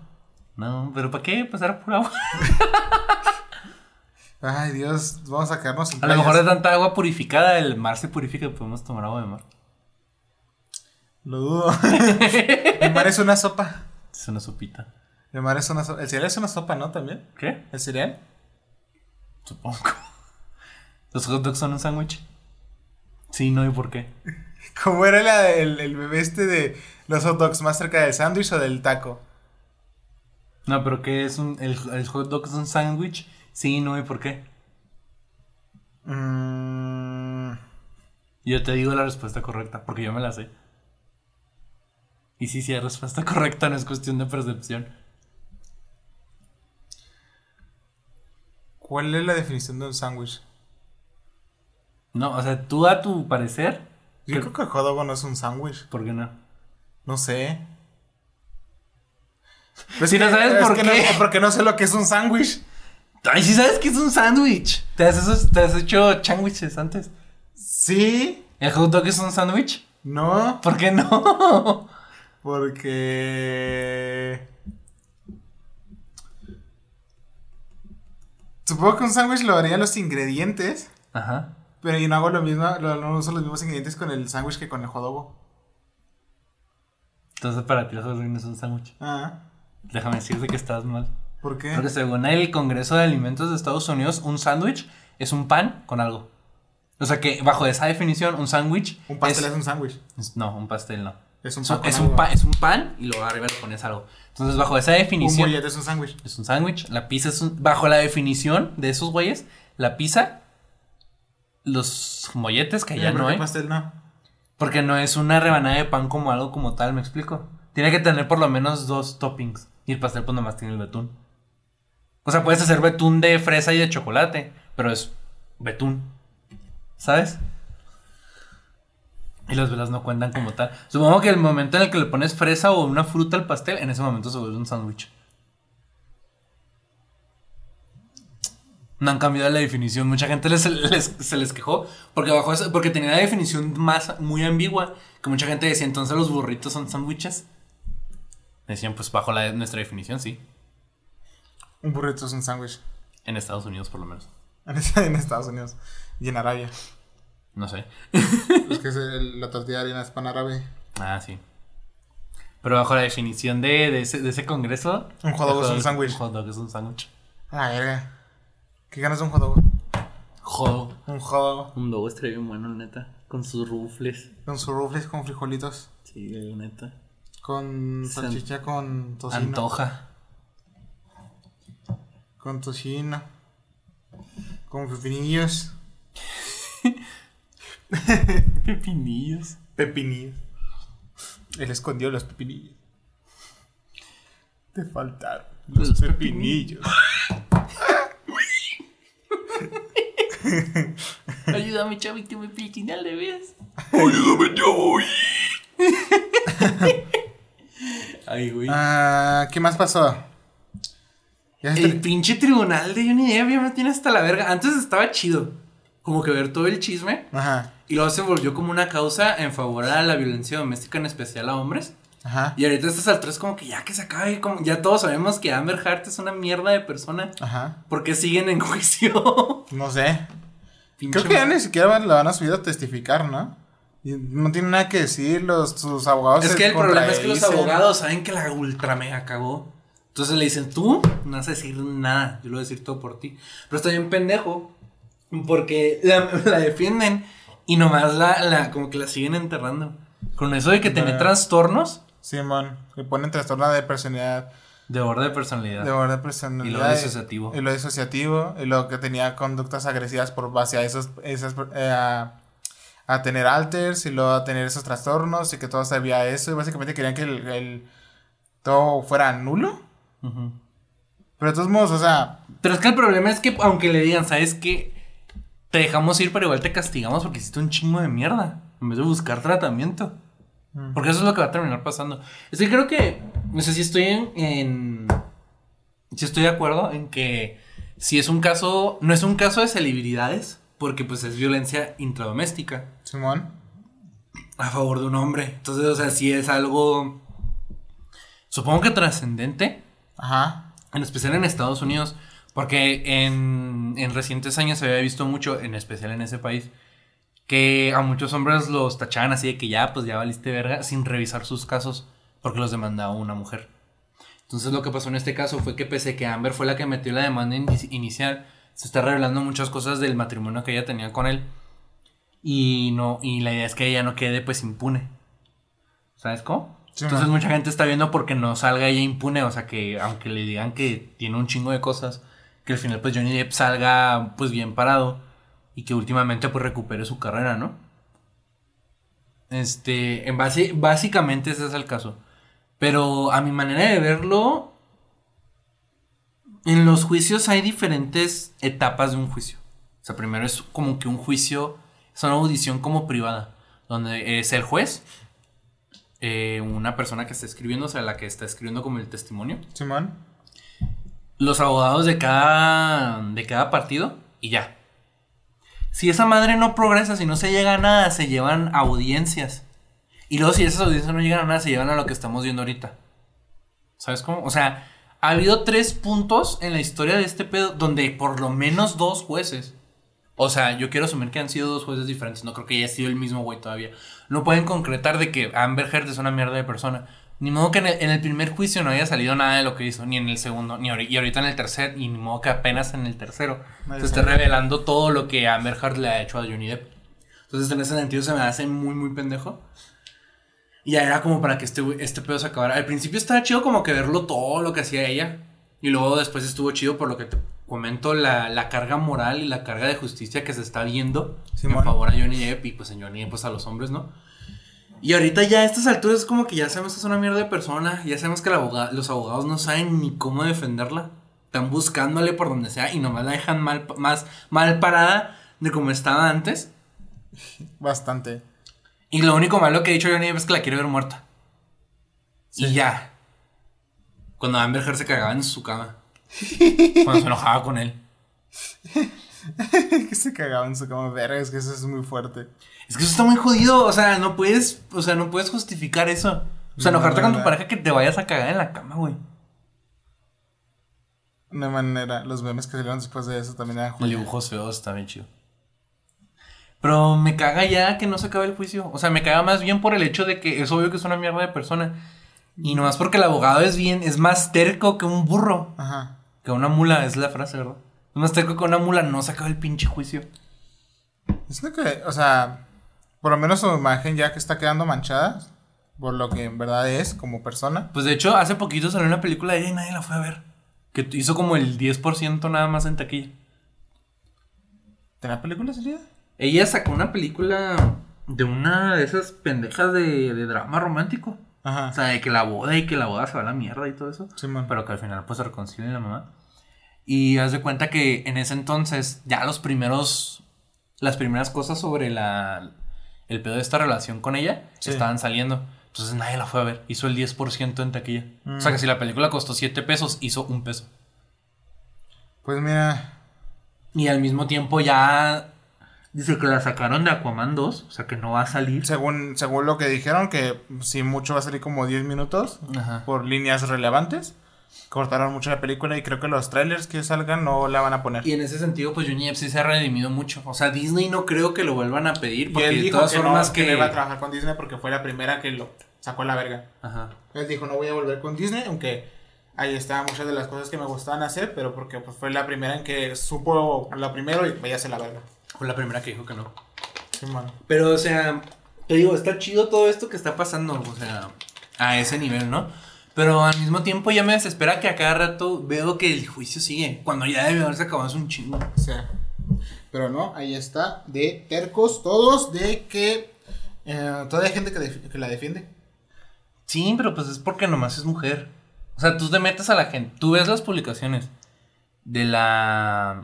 No, pero ¿para qué pasar por agua? Ay, Dios, vamos a quedarnos sin A lo mejor de tanta agua purificada, el mar se purifica y podemos tomar agua de mar. Lo dudo. el mar es una sopa. Es una sopita. El mar es una sopa. El cereal es una sopa, ¿no? También. ¿Qué? ¿El cereal? Supongo. ¿Los hot dogs son un sándwich? Sí, no, ¿y por qué? ¿Cómo era la- el, el bebé este de los hot dogs? ¿Más cerca del sándwich o del taco? No, pero ¿qué es un. El, el hot dog es un sándwich? Sí, no, ¿y por qué? Mm, Yo te digo la respuesta correcta, porque yo me la sé. Y sí, sí, hay respuesta correcta, no es cuestión de percepción. ¿Cuál es la definición de un sándwich? No, o sea, tú a tu parecer. Yo ¿qué- creo que el hot dog no es un sándwich. ¿Por qué no? No sé. Pues Si no sabes es por qué. No, porque no sé lo que es un sándwich. Ay, sí sabes que es un sándwich. ¿Te te has hecho sándwiches antes. Sí. ¿El hot dog es un sándwich? No. ¿Por qué no? Porque. Supongo que un sándwich lo haría los ingredientes. Ajá. Pero yo no hago lo mismo, no uso los mismos ingredientes con el sándwich que con el jodogo. Entonces para ti eso no es un sándwich. Ah, Déjame decirte que estás mal. ¿por qué? Porque según el Congreso de Alimentos de Estados Unidos, un sándwich es un pan con algo. O sea que bajo esa definición, un sándwich. Un pastel es, es, un sándwich. No, un pastel no. Es un pan. un, es un pan, es un pan y luego arriba le pones algo. Entonces, bajo esa Un definición, mollete es un sándwich. es un sándwich. La pizza es un. Bajo la definición de esos güeyes, la pizza, los molletes, que ya ¿Por no hay. pastel no? Porque no es una rebanada de pan como algo como tal, ¿me explico? Tiene que tener por lo menos dos toppings. Y el pastel pues nomás tiene el betún. O sea, puedes hacer betún de fresa y de chocolate, pero es betún. ¿Sabes? Y las velas no cuentan como tal. Supongo que el momento en el que le pones fresa o una fruta al pastel, en ese momento se vuelve un sándwich. No han cambiado la definición. Mucha gente les- les- se les quejó porque bajo eso- porque tenía la definición más muy ambigua. Que mucha gente decía, entonces los burritos son sándwiches. Decían, pues bajo la, nuestra definición, sí. Un burrito es un sándwich. En Estados Unidos, por lo menos. En Estados Unidos. Y en Arabia. No sé. es que es el- la tortilla de harina es pan árabe. Ah, sí. Pero bajo la definición de, de ese, de ese congreso. Un hot dog es un sándwich. Un hot dog es un sándwich. A la verga. ¿Qué ganas de un hot dog? Jodo. Un hot dog Un dog estaría bien bueno, neta. Con sus rufles. con su rufles, con frijolitos. Sí, neta. Con salchicha, con tocino. Antoja. Con tocino. Con pepinillos. Pepinillos. Pepinillos. Él escondió los pepinillos. Te faltaron los, Los pepinillos. Ayúdame, Chavi, que me piquen al revés. Ayúdame, yo. Ay, güey. Ah, ¿qué más pasó? El pinche tribunal de Johnny Depp ya me tiene hasta la verga. Antes estaba chido. Como que ver todo el chisme. Ajá. Y luego se volvió como una causa en favor a la violencia doméstica, en especial a hombres. Ajá. Y ahorita estas alturas como que ya que se acabe, como ya todos sabemos que Amber Heart es una mierda de persona. Ajá. ¿Por qué siguen en juicio? No sé. Pinche Creo que ya ni siquiera la van a subir a testificar, ¿no? Y no tiene nada que decir, los, sus abogados Es que el problema es que los abogados saben que la ultra mega cagó. Entonces le dicen, tú no vas a decir nada, yo lo voy a decir todo por ti. Pero está bien pendejo, porque la, la defienden y nomás la, la, como que la siguen enterrando. Con eso de que tiene trastornos Simón, le ponen trastorno de personalidad, de orden de personalidad. de orden de personalidad. Y lo disociativo. Y lo disociativo, y lo que tenía conductas agresivas por base a esos, esas, eh, a, a tener alters, y luego a tener esos trastornos, y que todo sabía eso, y básicamente querían que el, el- todo fuera nulo. Pero de todos modos, o sea, Pero es que el problema es que aunque le digan, ¿sabes qué? Te dejamos ir, pero igual te castigamos porque hiciste un chingo de mierda. En vez de buscar tratamiento. Mm. Porque eso es lo que va a terminar pasando. Es que creo que. No sé si estoy en. en si estoy de acuerdo en que. Si es un caso. No es un caso de celebridades. porque pues es violencia intradoméstica Simón. a favor de un hombre. Entonces, o sea, sí es algo, supongo que trascendente, Ajá. en especial en Estados Unidos, porque en, en recientes años se había visto mucho, en especial en ese país, que a muchos hombres los tachaban así de que ya, pues ya valiste verga, sin revisar sus casos, porque los demandaba una mujer. Entonces lo que pasó en este caso fue que pese a que Amber fue la que metió la demanda ini- inicial, se está revelando muchas cosas del matrimonio que ella tenía con él. Y no, y la idea es que ella no quede pues impune. ¿Sabes cómo? Sí, Entonces man. mucha gente está viendo porque no salga ella impune, o sea que aunque le digan que tiene un chingo de cosas, que al final pues Johnny Depp salga pues bien parado y que últimamente pues recupere su carrera, ¿no? Este, en base, básicamente ese es el caso. Pero a mi manera de verlo, en los juicios hay diferentes etapas de un juicio. O sea, primero es como que un juicio, es una audición como privada, donde es el juez, eh, una persona que está escribiendo, o sea, la que está escribiendo como el testimonio, Simón. Los abogados de cada, de cada partido y ya. Si esa madre no progresa, si no se llega a nada, se llevan audiencias. Y luego si esas audiencias no llegan a nada, se llevan a lo que estamos viendo ahorita. ¿Sabes cómo? O sea, ha habido tres puntos en la historia de este pedo donde por lo menos dos jueces. O sea, yo quiero asumir que han sido dos jueces diferentes. No creo que haya sido el mismo güey todavía. No pueden concretar de que Amber Heard es una mierda de persona. Ni modo que en el, en el primer juicio no haya salido nada de lo que hizo, ni en el segundo, ni y ahorita en el tercer, y ni modo que apenas en el tercero se esté revelando todo lo que Amber Heard le ha hecho a Johnny Depp. Entonces, en ese sentido, se me hace muy, muy pendejo. Y ya era como para que este, este pedo se acabara. Al principio estaba chido como que verlo todo lo que hacía ella. Y luego después estuvo chido por lo que te comento, la, la carga moral y la carga de justicia que se está viendo Simón. en favor a Johnny Depp y pues en Johnny Depp pues a los hombres, ¿no? Y ahorita ya a estas alturas es como que ya sabemos que es una mierda de persona, ya sabemos que los abogados no saben ni cómo defenderla. Están buscándole por donde sea y nomás la dejan mal, más mal parada de como estaba antes. Bastante. Y lo único malo que ha dicho Johnny Depp es que la quiere ver muerta. Y ya. Cuando Amber Heard se cagaba en su cama. Cuando se enojaba con él. que se cagaba en su cama. Verga, es que eso es muy fuerte. Es que eso está muy jodido. O sea, no puedes. O sea, no puedes justificar eso. O sea, No, enojarte no, con tu pareja que te vayas a cagar en la cama, güey. Una manera. Los memes que salieron después de eso también eran El joya. dibujo feo está bien chido. Pero me caga ya que no se acabe el juicio. O sea, me caga más bien por el hecho de que es obvio que es una mierda de persona. Y nomás porque el abogado es bien, es más terco que un burro. Ajá. Que una mula, es la frase, ¿verdad? Es más terco que una mula, no se acaba el pinche juicio. Siento que, o sea, por lo menos su imagen ya que está quedando manchada. Por lo que en verdad es como persona. Pues de hecho, hace poquito salió una película de ella y nadie la fue a ver. Que hizo como el 10% nada más en taquilla. ¿Tenía película salida? Ella sacó una película de una de esas pendejas de, de drama romántico. Ajá. O sea, de que la boda y que la boda se va a la mierda y todo eso. Simón. Pero que al final pues se reconcilian la mamá. Y haz de cuenta que en ese entonces ya los primeros, las primeras cosas sobre la, el pedo de esta relación con ella Sí. estaban saliendo. Entonces nadie la fue a ver. Hizo el 10% en taquilla. O sea Mm. que si la película costó 7 pesos, hizo un peso. Pues mira. Y al mismo tiempo ya dice que la sacaron de Aquaman 2. O sea que no va a salir. Según, según lo que dijeron, que si mucho va a salir como 10 minutos Ajá. por líneas relevantes. Cortaron mucho la película y creo que los trailers que salgan no la van a poner. Y en ese sentido, pues Johnny Depp sí se ha redimido mucho. O sea, Disney no creo que lo vuelvan a pedir. Y Porque él de dijo todas que, formas no, que. que no iba a trabajar con Disney porque fue la primera que lo sacó a la verga. Ajá. Él dijo, no voy a volver con Disney, aunque ahí estaban muchas de las cosas que me gustaban hacer, pero porque pues, fue la primera en que supo lo primero y váyase a la verga. Fue la primera que dijo que no. Sí, mano. Pero, o sea, te digo, está chido todo esto que está pasando. O sea, a ese nivel, ¿no? Pero al mismo tiempo ya me desespera que a cada rato veo que el juicio sigue. Cuando ya debe haberse acabado es un chingo. O sea, pero no, ahí está, de tercos todos, de que eh, todavía hay gente que, la defiende. Sí, pero pues es porque nomás es mujer. O sea, tú te metes a la gente. Tú ves las publicaciones de la.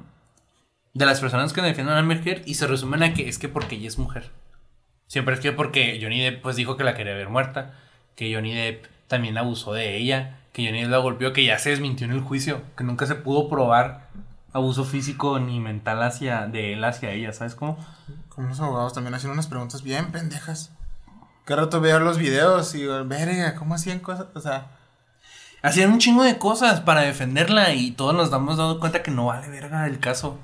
de las personas que defienden a Amber Heard y se resumen a que es que porque ella es mujer. Siempre es que porque Johnny Depp pues dijo que la quería ver muerta. Que Johnny Depp también abusó de ella. Que Johnny la golpeó. Que ya se desmintió en el juicio. Que nunca se pudo probar abuso físico ni mental hacia de él hacia ella, ¿sabes cómo? Como los abogados también hacían unas preguntas bien pendejas. Cada rato veo los videos y digo, verga, ¿cómo hacían cosas? O sea, Hacían un chingo de cosas para defenderla y todos nos damos dado cuenta que no vale verga el caso.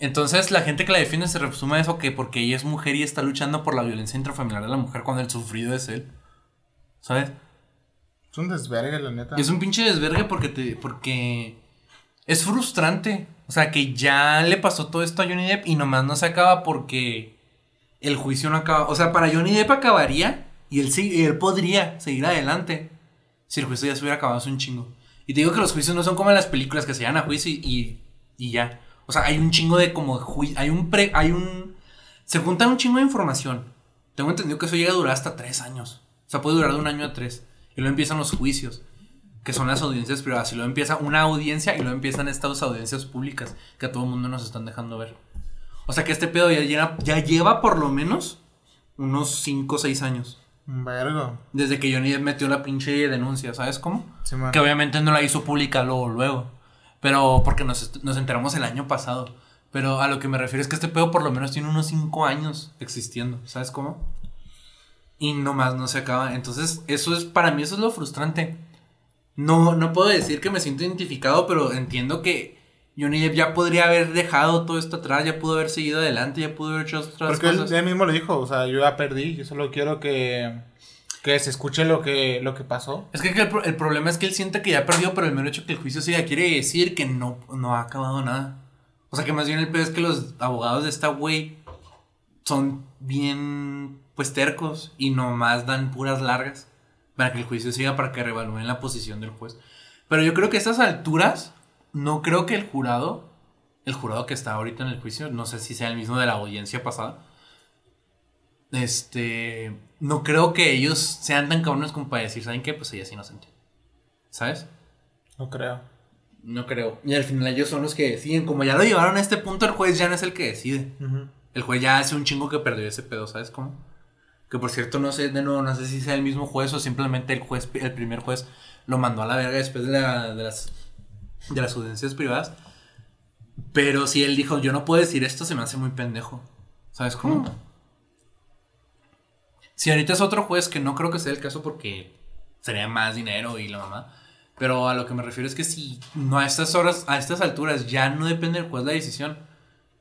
Entonces la gente que la defiende se resume a eso que porque ella es mujer y está luchando por la violencia intrafamiliar de la mujer cuando el sufrido es él. ¿Sabes? Es un desvergue, la neta. Es un pinche desvergue porque te. porque. Es frustrante. O sea que ya le pasó todo esto a Johnny Depp y nomás no se acaba porque el juicio no acaba. O sea, para Johnny Depp acabaría y él, sí- él podría seguir adelante si el juicio ya se hubiera acabado hace un chingo. Y te digo que los juicios no son como en las películas que se llegan a juicio y, y, y ya. O sea, hay un chingo de como. Hay un pre. Hay un. Se juntan un chingo de información. Tengo entendido que eso llega a durar hasta tres años. O sea, puede durar de un año a tres. Y luego empiezan los juicios, que son las audiencias privadas. Y luego empieza una audiencia y luego empiezan estas audiencias públicas que a todo el mundo nos están dejando ver. O sea que este pedo ya, lleva- ya lleva por lo menos unos 5 o 6 años. Vergo. Desde que Johnny Depp metió la pinche denuncia, ¿sabes cómo? Sí. Que obviamente no la hizo pública luego, luego. Pero porque nos, nos enteramos el año pasado. Pero a lo que me refiero es que este pedo por lo menos tiene unos 5 años existiendo, ¿sabes cómo? Y nomás no se acaba. Entonces, eso es, para mí eso es lo frustrante. No, no puedo decir que me siento identificado, pero entiendo que Johnny Depp ya podría haber dejado todo esto atrás, ya pudo haber seguido adelante, ya pudo haber hecho otras Porque él, cosas. él mismo lo dijo, o sea, yo ya perdí, yo solo quiero que, que se escuche lo que, lo que pasó. Es que el, el problema es que él siente que ya perdió, pero el mero hecho que el juicio siga quiere decir que no, no ha acabado nada. O sea que más bien el peor es que los abogados de esta güey son bien pues tercos y nomás dan puras largas para que el juicio siga, para que revalúen la posición del juez. Pero yo creo que a estas alturas, no creo que el jurado, el jurado que está ahorita en el juicio, no sé si sea el mismo de la audiencia pasada, este, no creo que ellos sean tan cabrones como para decir, ¿saben qué? Pues ella es inocente. ¿Sabes? No creo. No creo. Y al final ellos son los que deciden. Como ya lo llevaron a este punto, el juez ya no es el que decide. El juez ya hace un chingo que perdió ese pedo, ¿sabes cómo? Que por cierto, no sé, de nuevo, no sé si sea el mismo juez o simplemente el juez, el primer juez, lo mandó a la verga después de, la- de las, de las audiencias privadas. Pero si él dijo, yo no puedo decir esto, se me hace muy pendejo. ¿Sabes cómo? Si ahorita es otro juez, que no creo que sea el caso porque sería más dinero y la mamá. Pero a lo que me refiero es que si no a estas horas, a estas alturas, ya no depende del juez la decisión.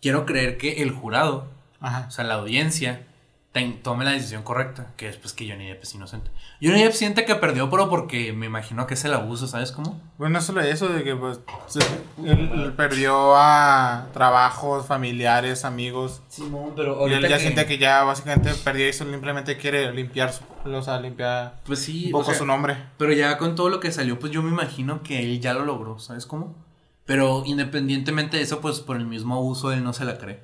Quiero creer que el jurado, Ajá. o sea, la audiencia, tome la decisión correcta, que es pues que Johnny Depp es inocente. Johnny Depp siente que perdió, pero porque me imagino que es el abuso, ¿sabes cómo? Bueno, no solo eso, de que pues se- él, él perdió a trabajos, familiares, amigos. Simón, pero Y él ya siente que ya básicamente perdió y simplemente quiere limpiar su, o sea, limpiar Pues sí, un o poco sea, su nombre. Pero ya con todo lo que salió, pues yo me imagino que él ya lo logró, ¿sabes cómo? Pero independientemente de eso, pues por el mismo abuso él no se la cree.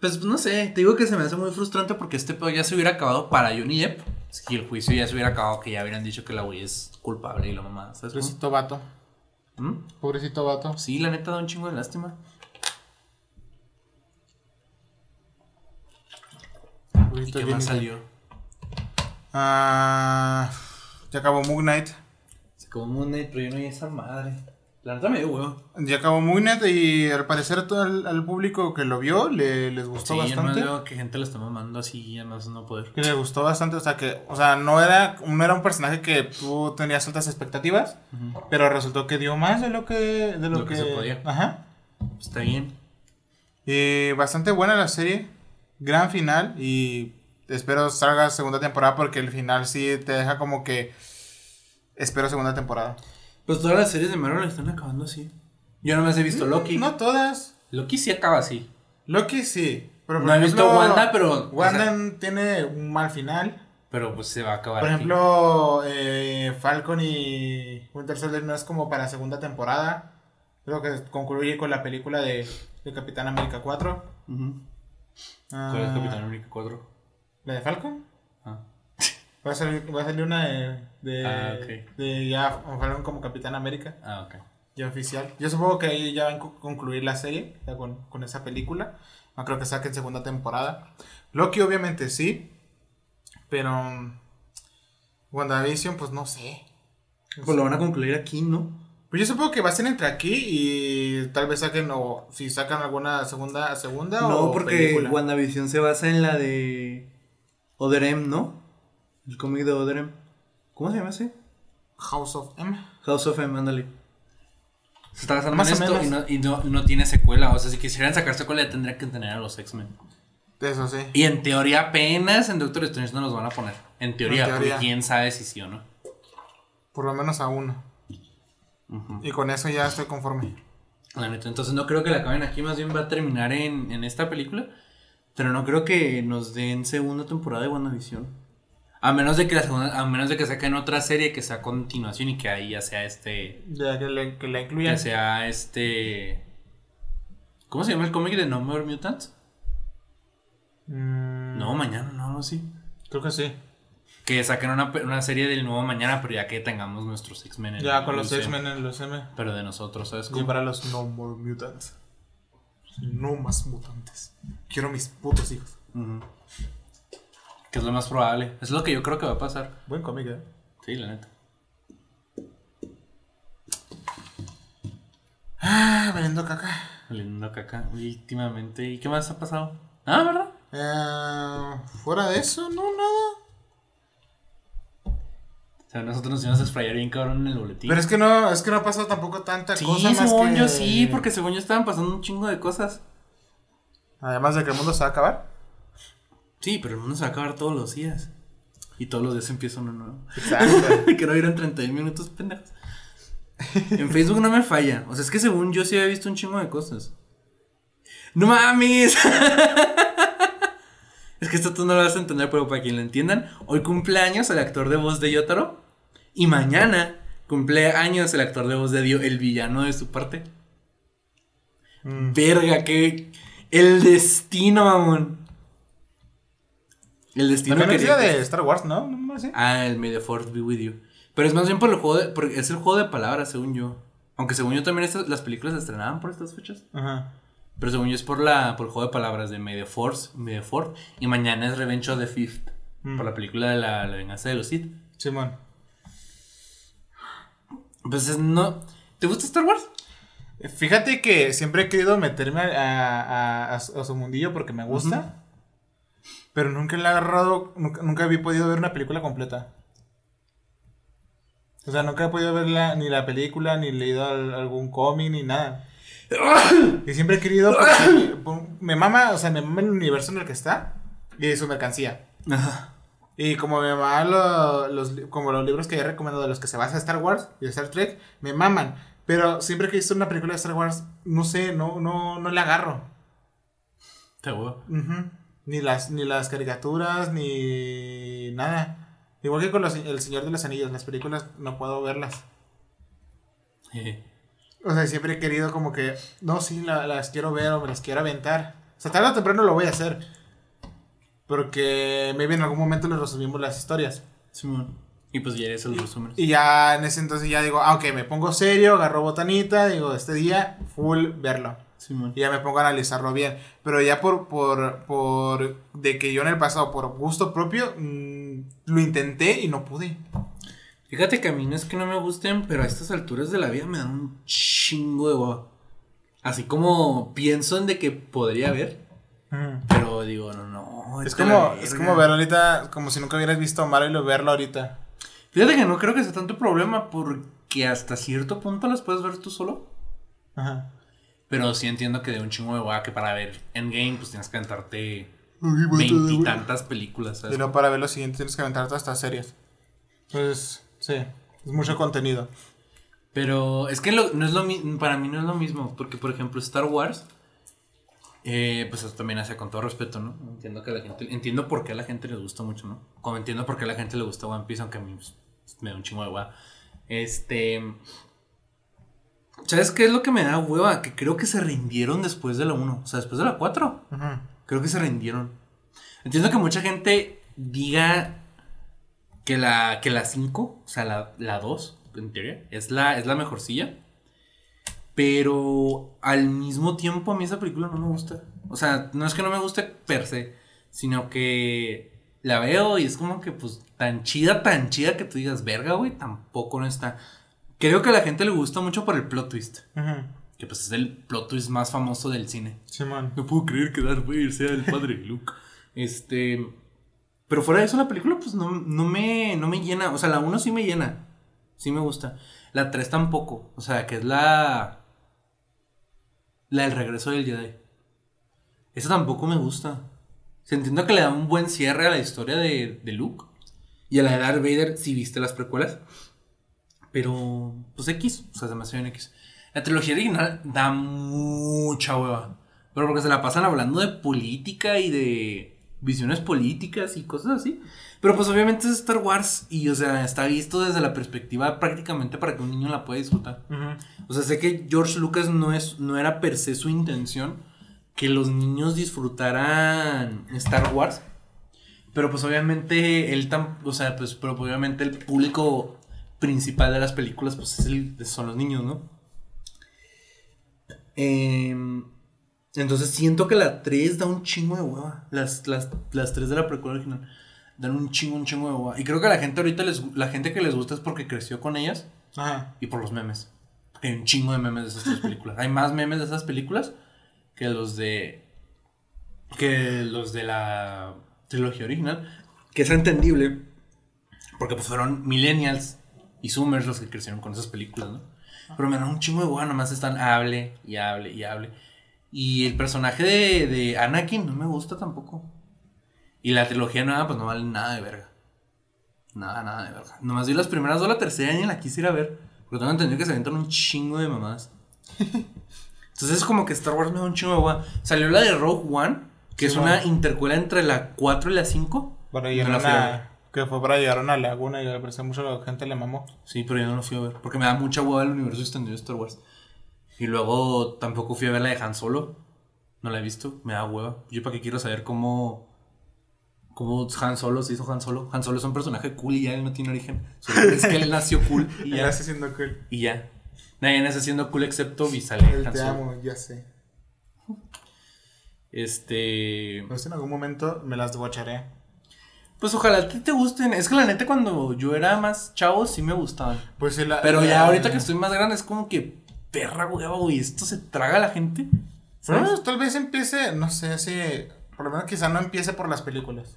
Pues no sé, te digo que se me hace muy frustrante porque este pedo ya se hubiera acabado para Johnny Depp. Si el juicio ya se hubiera acabado, que ya hubieran dicho que la güey es culpable y la mamá, ¿sabes cómo? Pobrecito vato. ¿Mm? Pobrecito vato. Sí, la neta da un chingo de lástima. ¿Y Pobrecito qué más salió? Ah, ya acabó Moon Knight. Se acabó Moon Knight, pero yo no vi esa madre. La neta me dio. Ya acabó Moon Knight y al parecer todo el, al público que lo vio le, les gustó Sí, yo no bastante. veo que gente la está mamando así, ya más no poder. Que le gustó bastante, o sea que, o sea, no era, no era un personaje que tú tenías altas expectativas, pero resultó que dio más de lo que, de lo, Lo que que, se podía. Ajá. Está bien. Y bastante buena la serie, gran final y espero salga segunda temporada porque el final sí te deja como que espero segunda temporada. Pues todas las series de Marvel están acabando así. Yo no me he visto Loki. No todas. Loki sí acaba así. Loki sí, pero No he visto Wanda, pero. o Wanda sea, tiene un mal final. pero pues se va a acabar. Por aquí. ejemplo, eh, Falcon y Winter Soldier no es como para segunda temporada. Creo que concluye con la película de, de Capitán América 4. Ujú. Ah, ¿Cuál es Capitán América 4? ¿La de Falcon? Va a salir, va a salir una de, de, Ah, ok. de ya Falcon como Capitán América, Ah, ok. ya oficial. Yo supongo que ahí ya van a co- concluir la serie ya con, con esa película. No creo que saquen segunda temporada. Loki obviamente sí, pero um, WandaVision pues no sé. Pues lo van a concluir aquí, ¿no? Pues yo supongo que va a ser entre aquí y tal vez saquen o si sacan alguna segunda segunda No, o porque película. WandaVision se basa en la de Oderem, ¿no? El cómic de Oderem. ¿Cómo se llama ese? House of M. House of M, ándale. Se está basando Más en esto y, no, y no, no tiene secuela. O sea, si quisieran sacar secuela, ya tendrían que tener a los X-Men. Eso sí. Y en teoría, apenas en Doctor Strange no los van a poner. En teoría, En teoría. quién sabe si sí o no. Por lo menos a uno. Y con eso ya estoy conforme. La neta, entonces no creo que la acaben aquí, más bien va a terminar en, en esta película. Pero no creo que nos den segunda temporada de WandaVision. A menos de que la segunda, a menos de que saquen otra serie que sea a continuación y que ahí ya sea este. Ya que, le, que la incluyan. Que sea este. ¿Cómo se llama el cómic de No More Mutants? Mm, No, mañana, no, no, sí. Creo que sí. Que saquen una, una serie del nuevo mañana, pero ya que tengamos nuestros X-Men. en Ya con los. X-Men en los M. Pero de nosotros, ¿sabes cómo? Llevar a los No More Mutants. No más mutantes. Quiero mis putos hijos. Ujú. Que es lo más probable. Es lo que yo creo que va a pasar. Buen cómic, eh. Sí, la neta. Ah, valiendo caca. Oliendo caca últimamente. ¿Y qué más ha pasado? Ah, ¿verdad? Eh, fuera de eso, no, nada. O sea, nosotros nos íbamos a sprayar bien cabrón en el boletín. Pero es que no, es que no ha pasado tampoco tanta sí, cosa más según que... yo sí, porque según yo estaban pasando un chingo de cosas. Además de que el mundo se va a acabar. Sí, pero el mundo se va a acabar todos los días. Y todos los días empieza uno nuevo. Exacto. que no en 31 minutos, pendejos. En Facebook no me falla. O sea, es que según yo sí había visto un chingo de cosas. ¡No mames! es que esto tú no lo vas a entender, pero para quien lo entiendan, hoy cumple años el actor de voz de Yotaro. Y mañana cumple años el actor de voz de Dio, el villano de su parte. Mm. Verga, que. El destino, mamón. El destino También que- de Star Wars, ¿no? ¿No? Ah, el May the Force be with you. Pero es más bien por el juego de, porque es el juego de palabras, según yo. Aunque según yo también estas- las películas se estrenaban por estas fechas. Ajá. Pero según yo es por la por el juego de palabras de May the Force, May the Fourth. Y mañana es Revenge of the Fifth. Mm. Por la película de la, la venganza de los Sith. Simón. Pues es no. ¿Te gusta Star Wars? Fíjate que siempre he querido meterme a, a- a- a su a su mundillo porque me gusta. Pero nunca le he agarrado, nunca, nunca había podido ver una película completa. O sea, nunca he podido ver la- ni la película, ni leído al- algún cómic, ni nada. Y siempre he querido, porque me mama, o sea, me mama el universo en el que está y su mercancía. Ajá. Y como me maman lo- los, como los libros que he recomendado de los que se basa Star Wars y Star Trek, me maman. Pero siempre que he visto una película de Star Wars, no sé, no, no, no le agarro. Ujú. Ni las, ni las caricaturas, ni nada. Igual que con los- El Señor de los Anillos, las películas no puedo verlas. O sea, siempre he querido como que, no, sí, la- las quiero ver o me las quiero aventar. O sea, tarde o temprano lo voy a hacer. Porque maybe en algún momento les resumimos las historias. Simón. Y pues ya eres el resumen. Y ya en ese entonces ya digo, ah, ok, me pongo serio, agarro botanita, digo, este día, full verlo. Y ya me pongo a analizarlo bien. Pero ya por, por, por, de que yo en el pasado, por gusto propio, mm, lo intenté y no pude. Fíjate que a mí no es que no me gusten, pero a estas alturas de la vida me dan un chingo de hueva. Así como pienso en de que podría haber, pero digo, no, no. Es como, es como ver ahorita, como si nunca hubieras visto a Mario y verlo ahorita. Fíjate que no creo que sea tanto problema porque hasta cierto punto las puedes ver tú solo. Ajá. Pero sí entiendo que de un chingo de hueva que para ver Endgame pues tienes que aventarte veintitantas películas, Y ¿sabes? no para ver lo siguiente tienes que aventar todas estas series. Pues, sí, es mucho contenido. Pero es que lo- no es lo para mí no es lo mismo, porque por ejemplo Star Wars, eh, pues eso también hace con todo respeto, ¿no? Entiendo que a la gente, entiendo por qué a la gente le gusta mucho, ¿no? Como entiendo por qué a la gente le gusta One Piece, aunque a mí pues, me da un chingo de hueva. Este, ¿sabes qué es lo que me da hueva? Que creo que se rindieron después de la 1, o sea, después de la 4. Ujú. Creo que se rindieron. Entiendo que mucha gente diga que la, que la 5, o sea, la, la 2, en teoría, es la, es la mejorcilla. Pero al mismo tiempo a mí esa película no me gusta. O sea, no es que no me guste per se, sino que la veo y es como que pues tan chida, tan chida que tú digas, verga, güey, tampoco no está. Creo que a la gente le gusta mucho por el plot twist. Ujú. Que pues es el plot twist más famoso del cine. Simón. No puedo creer que Darth Vader sea el padre de Luke. Este. Pero fuera de eso, la película, pues no, no, me, no me llena. O sea, la 1 sí me llena. Sí me gusta. La 3 tampoco. O sea, que es la. La del regreso del Jedi. Esa tampoco me gusta. Se entiende que le da un buen cierre a la historia de, de Luke. Y a la de Darth Vader, si viste las precuelas. Pero, pues X. O sea, hace bien X. La trilogía original da mucha hueva. Pero porque se la pasan hablando de política y de visiones políticas y cosas así. Pero pues obviamente es Star Wars y o sea, está visto desde la perspectiva prácticamente para que un niño la pueda disfrutar. O sea, sé que George Lucas no es no era per se su intención que los niños disfrutaran Star Wars. Pero pues obviamente él tan, o sea, pues pero obviamente el público principal de las películas pues es el- son los niños, ¿no? Em, entonces siento que la 3 da un chingo de hueva. Las, las, las 3 de la precuela original dan un chingo, un chingo de hueva. Y creo que a la gente ahorita les, la gente que les gusta es porque creció con ellas Ajá. y por los memes. Porque hay un chingo de memes de esas tres películas. Hay más memes de esas películas que los de. que los de la trilogía original. Que es entendible. Porque pues fueron millennials y zoomers los que crecieron con esas películas, ¿no? Pero me dan un chingo de hueva, nomás están hable y hable y hable. Y el personaje de, de Anakin no me gusta tampoco. Y la trilogía nueva, pues no vale nada de verga. Nada, nada de verga. Nomás vi las primeras dos, la tercera y la quise ir a ver. Porque tengo entendido que se aventan un chingo de mamadas. Entonces es como que Star Wars me da un chingo de hueva. Salió la de Rogue One, que es una bueno. intercuela entre la 4 y la 5. Para No llegar la a fui a una. Que fue para llegar a una laguna y al parecer mucho la gente le mamó. Sí, pero yo no lo fui a ver. Porque me da mucha hueva el universo extendido de Star Wars. Y luego tampoco fui a ver la de Han Solo. No la he visto. Me da hueva. Yo para qué quiero saber cómo. Cómo Han Solo se hizo Han Solo. Han Solo es un personaje cool y ya él no tiene origen. Solo es que él nació cool y ya. hace siendo cool. Y ya. Nadie nace siendo cool excepto Visale Han te Solo. amo, ya sé. Este. Pues en algún momento me las watcharé. Pues ojalá a ti te gusten. Es que la neta, cuando yo era más chavo, sí me gustaban. Pues sí, la- Pero ya ahorita que estoy más grande, es como que perra hueva, güey. Esto se traga a la gente. Tal vez empiece, no sé, si. Por lo menos quizá no empiece por las películas.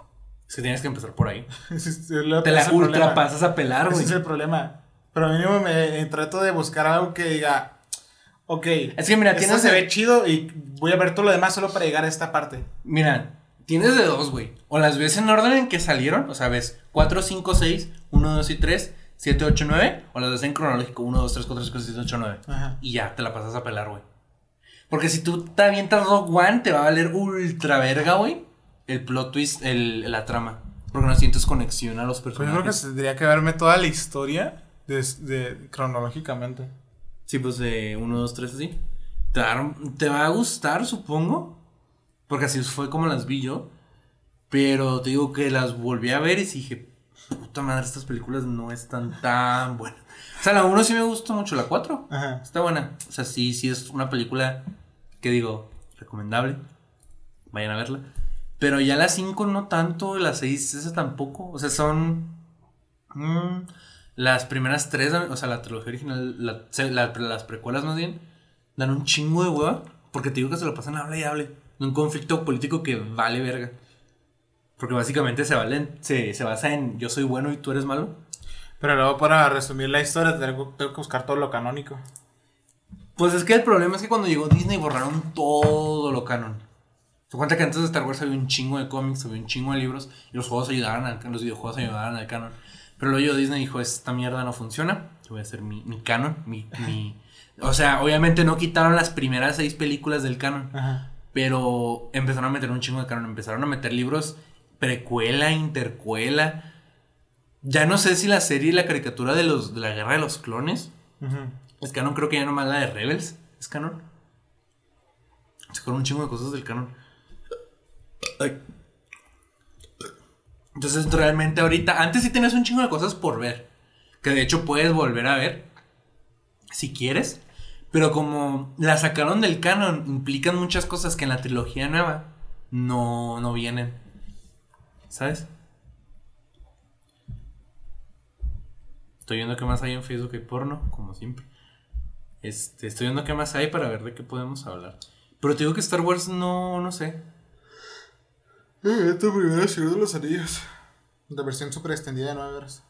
Es que tienes que empezar por ahí. Ese es Te la ese ultra pasas a pelar, Ese güey. es el problema. Pero mínimo me eh, trato de buscar algo que diga. Ok. Es que mira, esto tienes se ve chido y voy a ver todo lo demás solo para llegar a esta parte. Mira, tienes de dos, güey. O las ves en orden en que salieron. O sea, ves 4, 5, 6, 1, 2 y 3, 7, 8, 9. O las ves en cronológico 1, 2, 3, 4, 5, 6, 7, 8, 9. Ajá. Y ya, te la pasas a pelar, güey. Porque si tú te avientas Rogue One, te va a valer ultra verga, güey. El plot twist, el, la trama. Porque no sientes conexión a los Pues yo personajes. creo que tendría que verme toda la historia de, de- cronológicamente. Sí, pues de 1, 2, 3 así. Te va, a- te va a gustar, supongo. Porque así fue como las vi yo. Pero te digo que las volví a ver y dije, puta madre, estas películas no están tan buenas. O sea, la 1 sí me gustó mucho, la 4 Ajá. está buena. O sea, sí, sí es una película que digo, recomendable. Vayan a verla. Pero ya la 5 no tanto, la 6 esa tampoco. O sea, son mm, las primeras tres, o sea, la trilogía original, la- se- la- las precuelas más bien, dan un chingo de hueva. Porque te digo que se lo pasan hable y hable. De un conflicto político que vale verga. Porque básicamente se, valen, se, se basa en yo soy bueno y tú eres malo. Pero luego para resumir la historia tengo, tengo que buscar todo lo canónico. Pues es que el problema es que cuando llegó Disney borraron todo lo canon. Se cuenta que antes de Star Wars había un chingo de cómics, había un chingo de libros y los juegos ayudaban al, los videojuegos ayudaban al canon. Pero luego Disney dijo, esta mierda no funciona, yo voy a hacer mi, mi canon, mi, mi... O sea, obviamente no quitaron las primeras seis películas del canon, Ajá. Pero empezaron a meter un chingo de canon, empezaron a meter libros precuela, intercuela. Ya no sé si la serie y la caricatura de, los, de la guerra de los clones es canon, creo que ya nomás la de Rebels. ¿Es canon? Sacaron un chingo de cosas del canon. Entonces, realmente ahorita, antes sí tenías un chingo de cosas por ver. Que de hecho puedes volver a ver. Si quieres. Pero como la sacaron del canon, implican muchas cosas que en la trilogía nueva no, no vienen. ¿Sabes? Estoy viendo qué más hay en Facebook y porno, como siempre. Este, estoy viendo qué más hay para ver de qué podemos hablar. Pero te digo que Star Wars no, no sé. Eh, esta primera Señor de los Anillos. De versión super extendida de 9 horas.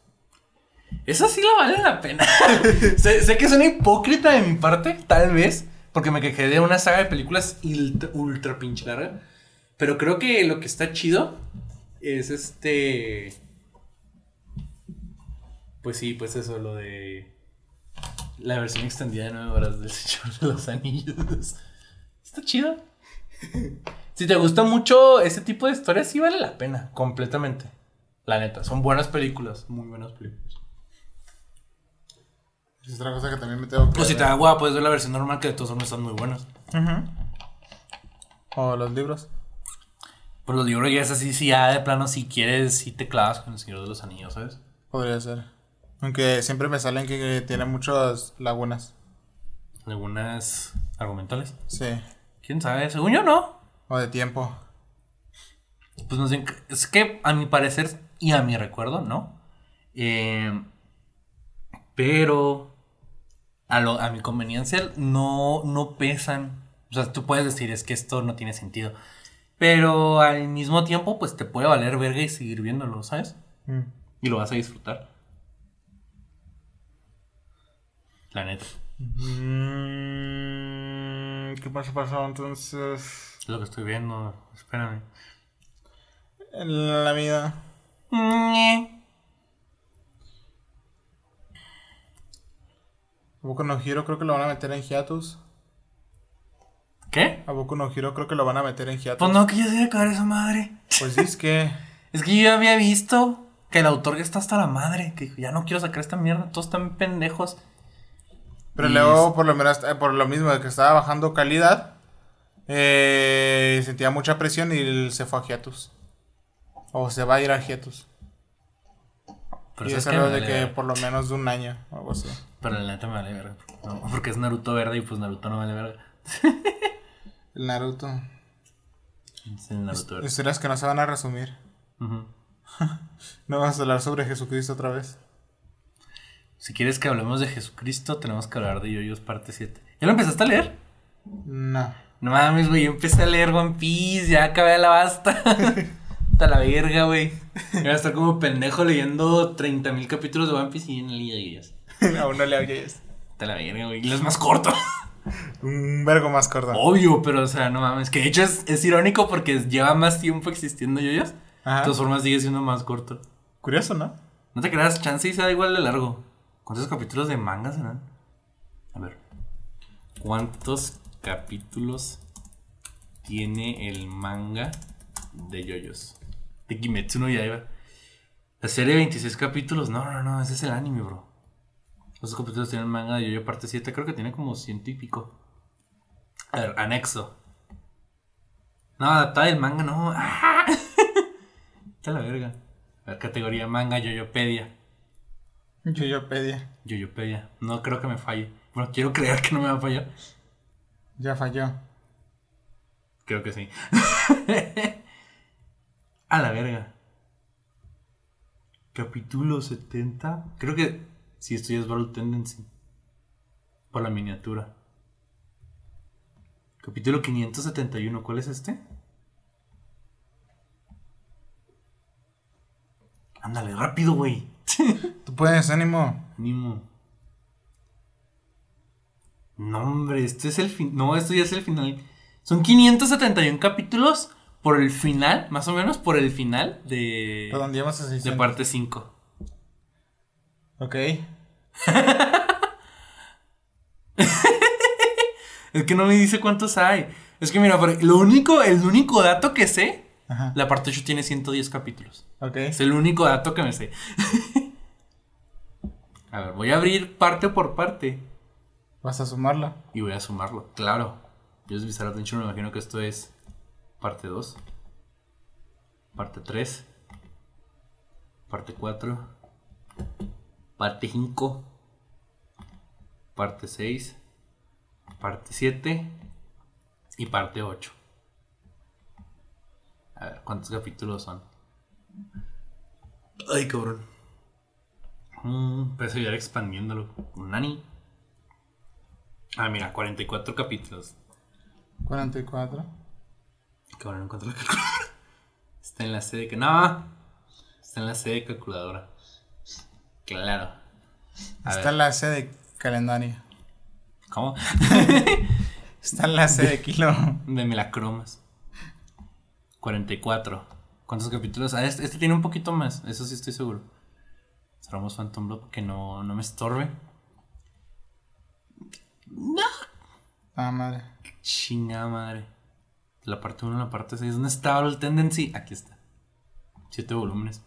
Esa sí la vale la pena. sé, que es una hipócrita de mi parte, tal vez, porque me quejé de una saga de películas ultra, ultra pinche larga. Pero creo que lo que está chido es este. Pues sí, pues eso, lo de. La versión extendida de 9 horas del Señor de los Anillos. Está chido. Si te gusta mucho ese tipo de historias, sí vale la pena, completamente. La neta, son buenas películas, muy buenas películas. Es otra cosa que también me tengo que. O si te da guapa, puedes ver la versión normal, que de todos modos están muy buenas. Ujú. O los libros. Pues los libros ya es así, si ya de plano, si quieres, si te clavas con el Señor de los Anillos, ¿sabes? Podría ser. Aunque siempre me salen que, que tiene muchas lagunas. Algunas argumentales. Sí. ¿Quién sabe? Según yo, no. O de tiempo. Pues no sé, es que a mi parecer y a mi recuerdo, ¿no? Eh, pero a, lo- a mi conveniencia no, no pesan. O sea, tú puedes decir, es que esto no tiene sentido. Pero al mismo tiempo, pues te puede valer verga y seguir viéndolo, ¿sabes? Mm. Y lo vas a disfrutar. La neta. Mm, ¿Qué pasó, pasó entonces? Es lo que estoy viendo. Espérame. En la vida. A Boku no Hero creo que lo van a meter en hiatus. ¿Qué? A Boku no Hero creo que lo van a meter en hiatus. Pues no, que ya se a acabar esa madre. Pues es que. Es que yo ya había visto que el autor ya está hasta la madre. Que dijo, ya no quiero sacar esta mierda. Todos están pendejos. Pero Y luego, es- por lo menos, eh, por lo mismo de que estaba bajando calidad, eh, sentía mucha presión y se fue a hiatus. O se va a ir a hiatus. Pero y ¿sabes es Me de que por lo menos de un año o algo así. Pero la neta me vale verga. No, porque es Naruto verde y pues Naruto no vale verga. El Naruto. Es el Naruto verde. Historias que no se van a resumir. Ujú. No vas a hablar sobre Jesucristo otra vez. Si quieres que hablemos de Jesucristo, tenemos que hablar de Yoyos parte 7. ¿Ya lo empezaste a leer? No. No mames, güey. Yo empecé a leer One Piece. Ya acabé la basta. Hasta la verga, güey. Voy a estar como pendejo leyendo 30.000 capítulos de One Piece y en el día de ellas. Aún no le oyes. Hasta la verga, güey. Es más corto. Un vergo más corto. Obvio, pero o sea, no mames. Que de hecho es, es irónico porque lleva más tiempo existiendo Yoyos. De Ajá. todas formas sigue siendo más corto. Curioso, ¿no? No te creas, chance y sea igual de largo. ¿Cuántos capítulos de manga serán? A ver. ¿Cuántos capítulos tiene el manga de Yoyos? De Kimetsu no Yaiba. La serie de 26 capítulos. No, no, no, ese es el anime, bro. Esos capítulos tienen manga de Yoyo parte 7. Creo que tiene como ciento y pico. A ver, anexo. No, adaptada del manga, no. ¡Ah! Está la verga. A ver, categoría manga Yoyopedia. Yoyopedia. Yoyopedia. No creo que me falle. Bueno, quiero creer que no me va a fallar. Ya falló. Creo que sí. a la verga. Capítulo 70. Creo que sí, esto ya es Battle Tendency. Por la miniatura. Capítulo 571. ¿Cuál es este? Ándale, rápido, güey. Tú puedes, ánimo. Nimo. No, hombre, este es el fin. No, esto ya es el final. Son 571 capítulos por el final, más o menos por el final de, Redondeamos a de 600. parte 5. Ok. Es que no me dice cuántos hay. Es que mira, lo único, el único dato que sé, Ajá. la parte 8 tiene 110 capítulos. Ok. Es el único dato que me sé. a ver, voy a abrir parte por parte. Vas a sumarla. Y voy a sumarlo, claro. Yo es Bizarre Adventure, me imagino que esto es parte 2, parte 3, parte 4, parte 5, parte 6, parte 7 y parte 8. A ver, ¿cuántos capítulos son? Ay, cabrón. Mm, Puedes ayudar expandiéndolo. Un nani. Ah, mira, 44 capítulos. 44. Que bueno, no encuentro la calculadora. Está en la sede que. No. Está en la sede de calculadora. Claro. A Está ver, en la C de calendario. ¿Cómo? Está en la C de kilo. De melacromas. 44. ¿Cuántos capítulos? Ah, este, este tiene un poquito más. Eso sí estoy seguro. Cerramos Phantom Blood que no, no me estorbe. Ah, madre. Chinga madre. La parte 1 la parte 6. ¿Dónde está el Tendency? Aquí está. 7 volúmenes.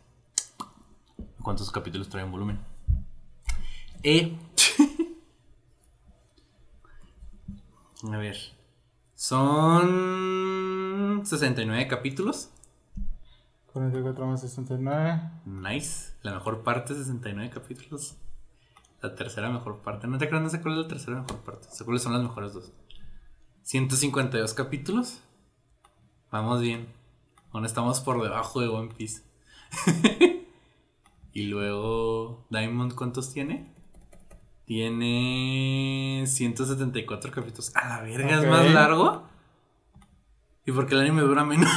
¿Cuántos capítulos trae en volumen? E. A ver. Son 69 capítulos. 44 más 69. Nice. La mejor parte, 69 capítulos. La tercera mejor parte. No te creo, no sé cuál es la tercera mejor parte. Sé cuáles son las mejores dos. 152 capítulos. Vamos bien. Aún estamos por debajo de One Piece. y luego, Diamond, ¿cuántos tiene? Tiene 174 capítulos. A la verga, es más largo. ¿Y por qué el anime dura menos?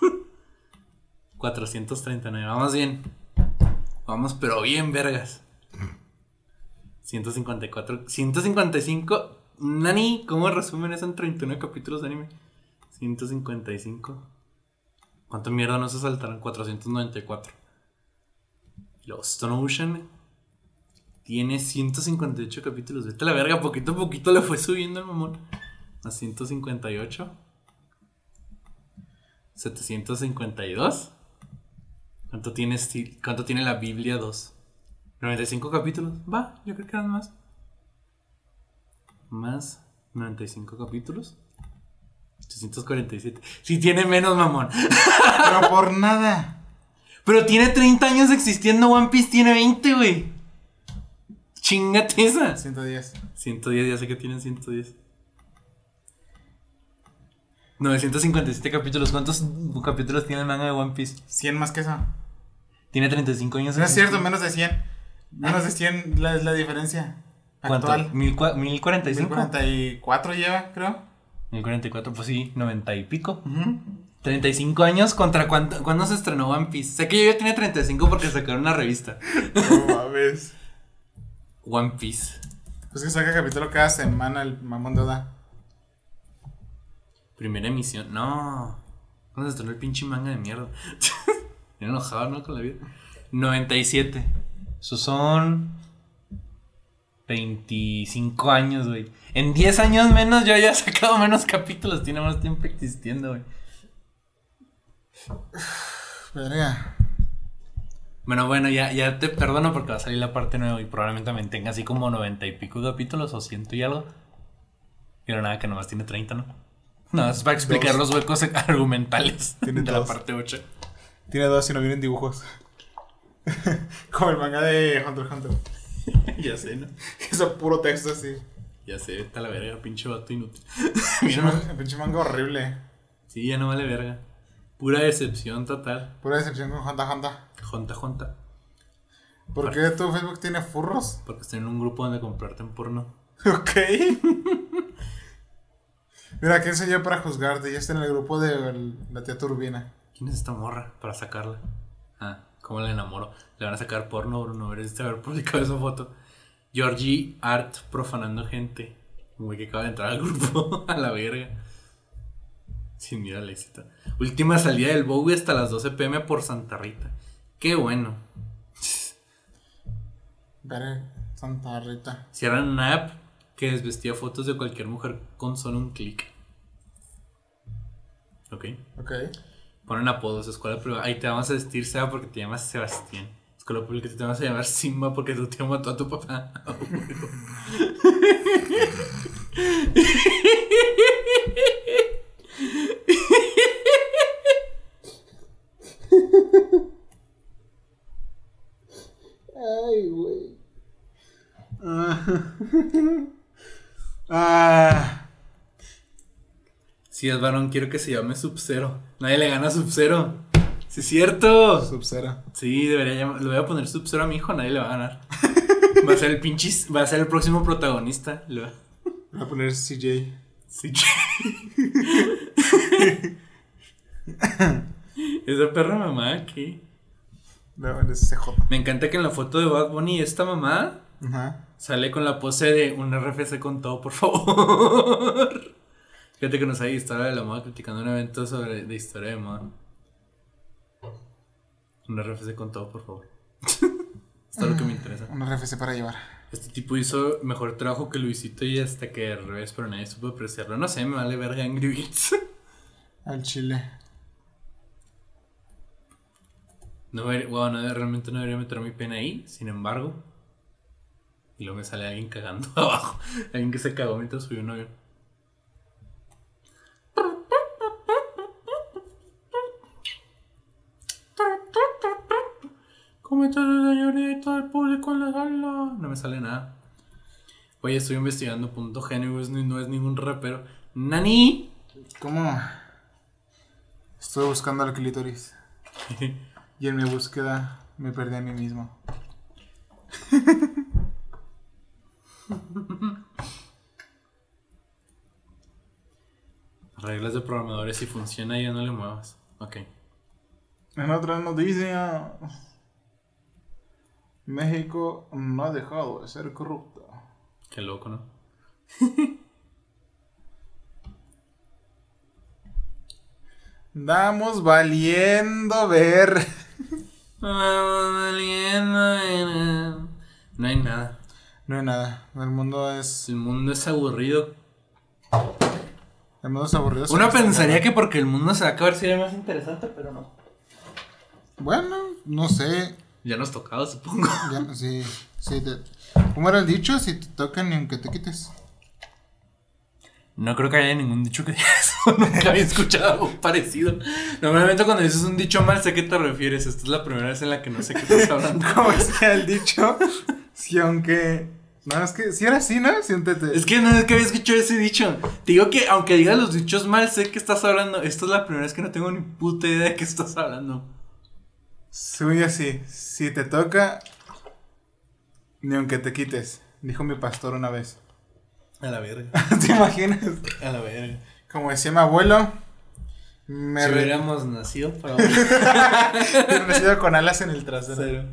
439. Vamos bien. Vamos, pero bien, vergas. 154. 155. Nani, ¿cómo resumen eso en 39 capítulos de anime? 155. ¿Cuánto mierda no se saltaron? 494. Luego Stone Ocean tiene 158 capítulos. Vete a la verga, poquito a poquito le fue subiendo el mamón. A 158. 752. ¿Cuánto tiene, Steel- ¿Cuánto tiene la Biblia 2? 95 capítulos. Va, yo creo que eran más. Más 95 capítulos. 847. Sí tiene menos, mamón. Pero por nada. Pero tiene 30 años existiendo. One Piece tiene 20, güey. Chingate esa. 110. 110, ya sé que tienen 110. 957 capítulos. ¿Cuántos capítulos tiene el manga de One Piece? 100 más que eso. Tiene 35 años. No es cierto, menos de 100. Menos de 100 la, es la diferencia. ¿Cuánto? Actual. ¿Mil cua- ¿1045? 1044 lleva, creo. 1044, pues sí, 90 y pico. Ujú. 35 años contra cuánto, cuándo se estrenó One Piece. Sé que yo ya tenía 35 porque sacaron una revista. No mames. One Piece. Pues que saca capítulo cada semana el mamón de Oda. Primera emisión. No. ¿Cuándo se estrenó el pinche manga de mierda? Me enojado, ¿no? Con la vida. 97. Esos son 25 años, güey. En 10 años menos yo ya he sacado menos capítulos. Tiene más tiempo existiendo, güey. Verga. Bueno, bueno, ya, ya te perdono porque va a salir la parte nueva y probablemente me tenga así como 90 y pico capítulos o ciento y algo. Pero nada, que nomás tiene 30, ¿no? No, es para explicar Dos. los huecos argumentales Tiene de la parte 8. Tiene dos y no vienen dibujos. Como el manga de Hunter x Hunter. ya sé, ¿no? Es puro texto así. Ya sé, está la verga, pinche vato inútil. Mira, man- pinche manga horrible. sí, ya no vale verga. Pura decepción total. Pura decepción con x Hunter. Jonta, jonta. ¿Por qué tu Facebook tiene furros? Porque estoy en un grupo donde comprarte en porno. Ok. Mira, ¿quién soy yo para juzgarte? Ya está en el grupo de el- la tía Turbina. ¿Quién es esta morra para sacarla? Ah, ¿cómo la enamoro? Le van a sacar porno, Bruno. Deberías haber publicado esa foto. Georgie Art profanando gente. Güey que acaba de entrar al grupo. a la verga. Sí, mira el éxito. Última salida del Bowie hasta las 12 pm por Santa Rita. Qué bueno. Verga, Santa Rita. Cierran una app que desvestía fotos de cualquier mujer con solo un clic. Ok. Ok. Ponen apodos, escuela privada. Ahí te vamos a vestir Seba porque te llamas Sebastián. Escuela pública te vamos a llamar Simba porque tu tío mató a tu papá. Ay, güey. Ah. Si es varón, quiero que se llame Sub-Zero. Nadie le gana Sub-Zero. Si Sí, es cierto. Sub-Zero. Sí, debería llamar, le voy a poner Sub-Zero a mi hijo, nadie le va a ganar. Va a ser el pinche, va a ser el próximo protagonista. Le va- Voy a poner CJ. Sí. Esa perra mamá aquí. No, es CJ. Me encanta que en la foto de Bad Bunny esta mamá Ajá. Sale con la pose de un RFC con todo, por favor. Fíjate que nos hay historia de la moda criticando un evento sobre de historia de moda. Un RFC con todo, por favor. es todo lo que me interesa. Un RFC para llevar. Este tipo hizo mejor trabajo que Luisito y hasta que al revés, pero nadie supo apreciarlo. No sé, me vale verga Angry Birds. Al chile. No, debería- wow, no, realmente no debería meter mi pena ahí, sin embargo. Y luego me sale alguien cagando abajo. Alguien que se cagó mientras subió un avión. ¿Cómo está la señorita? El público en la sala. No me sale nada. Oye, estoy investigando punto ni- no es ningún rapero. ¡Nani! ¿Cómo? Estuve buscando al clítoris. Y en mi búsqueda me perdí a mí mismo. Reglas de programadores, si funciona ya no le muevas. Ok. En otra noticia, México no ha dejado de ser corrupta. Qué loco, ¿no? Damos valiendo ver. No hay nada. No hay nada. El mundo es. El mundo es aburrido. El mundo es aburrido. Uno pensaría que porque el mundo se va a acabar sería más interesante, pero no. Bueno, no sé. Ya nos tocado, supongo. Ya, sí, sí. te- ¿Cómo era el dicho? Si te tocan ni aunque te quites. No creo que haya ningún dicho que diga eso. Nunca había escuchado algo parecido. Normalmente cuando dices un dicho mal sé a qué te refieres. Esta es la primera vez en la que no sé qué estás hablando. ¿Cómo decía el dicho? Si aunque. No, es que si era así, ¿no? Siéntete. Es que no es que había escuchado ese dicho. Te digo que aunque digas los dichos mal, sé que estás hablando. Esta es la primera vez que no tengo ni puta idea de qué estás hablando. Soy así. Si te toca, ni aunque te quites. Dijo mi pastor una vez. A la verga. ¿Te imaginas? A la verga. Como decía mi abuelo, me Si re- hubiéramos nacido para nacido con alas en el trasero. Cero.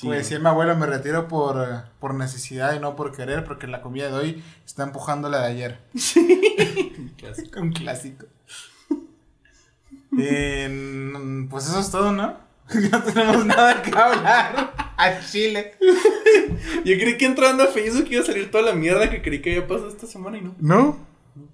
Como decía mi abuelo, me retiro por, por necesidad y no por querer, porque la comida de hoy está empujando la de ayer. Clásico. Un clásico. Eh, pues eso es todo, ¿no? no tenemos nada que hablar. A Chile. Yo creí que entrando a Facebook iba a salir toda la mierda que creí que había pasado esta semana y no. ¿No?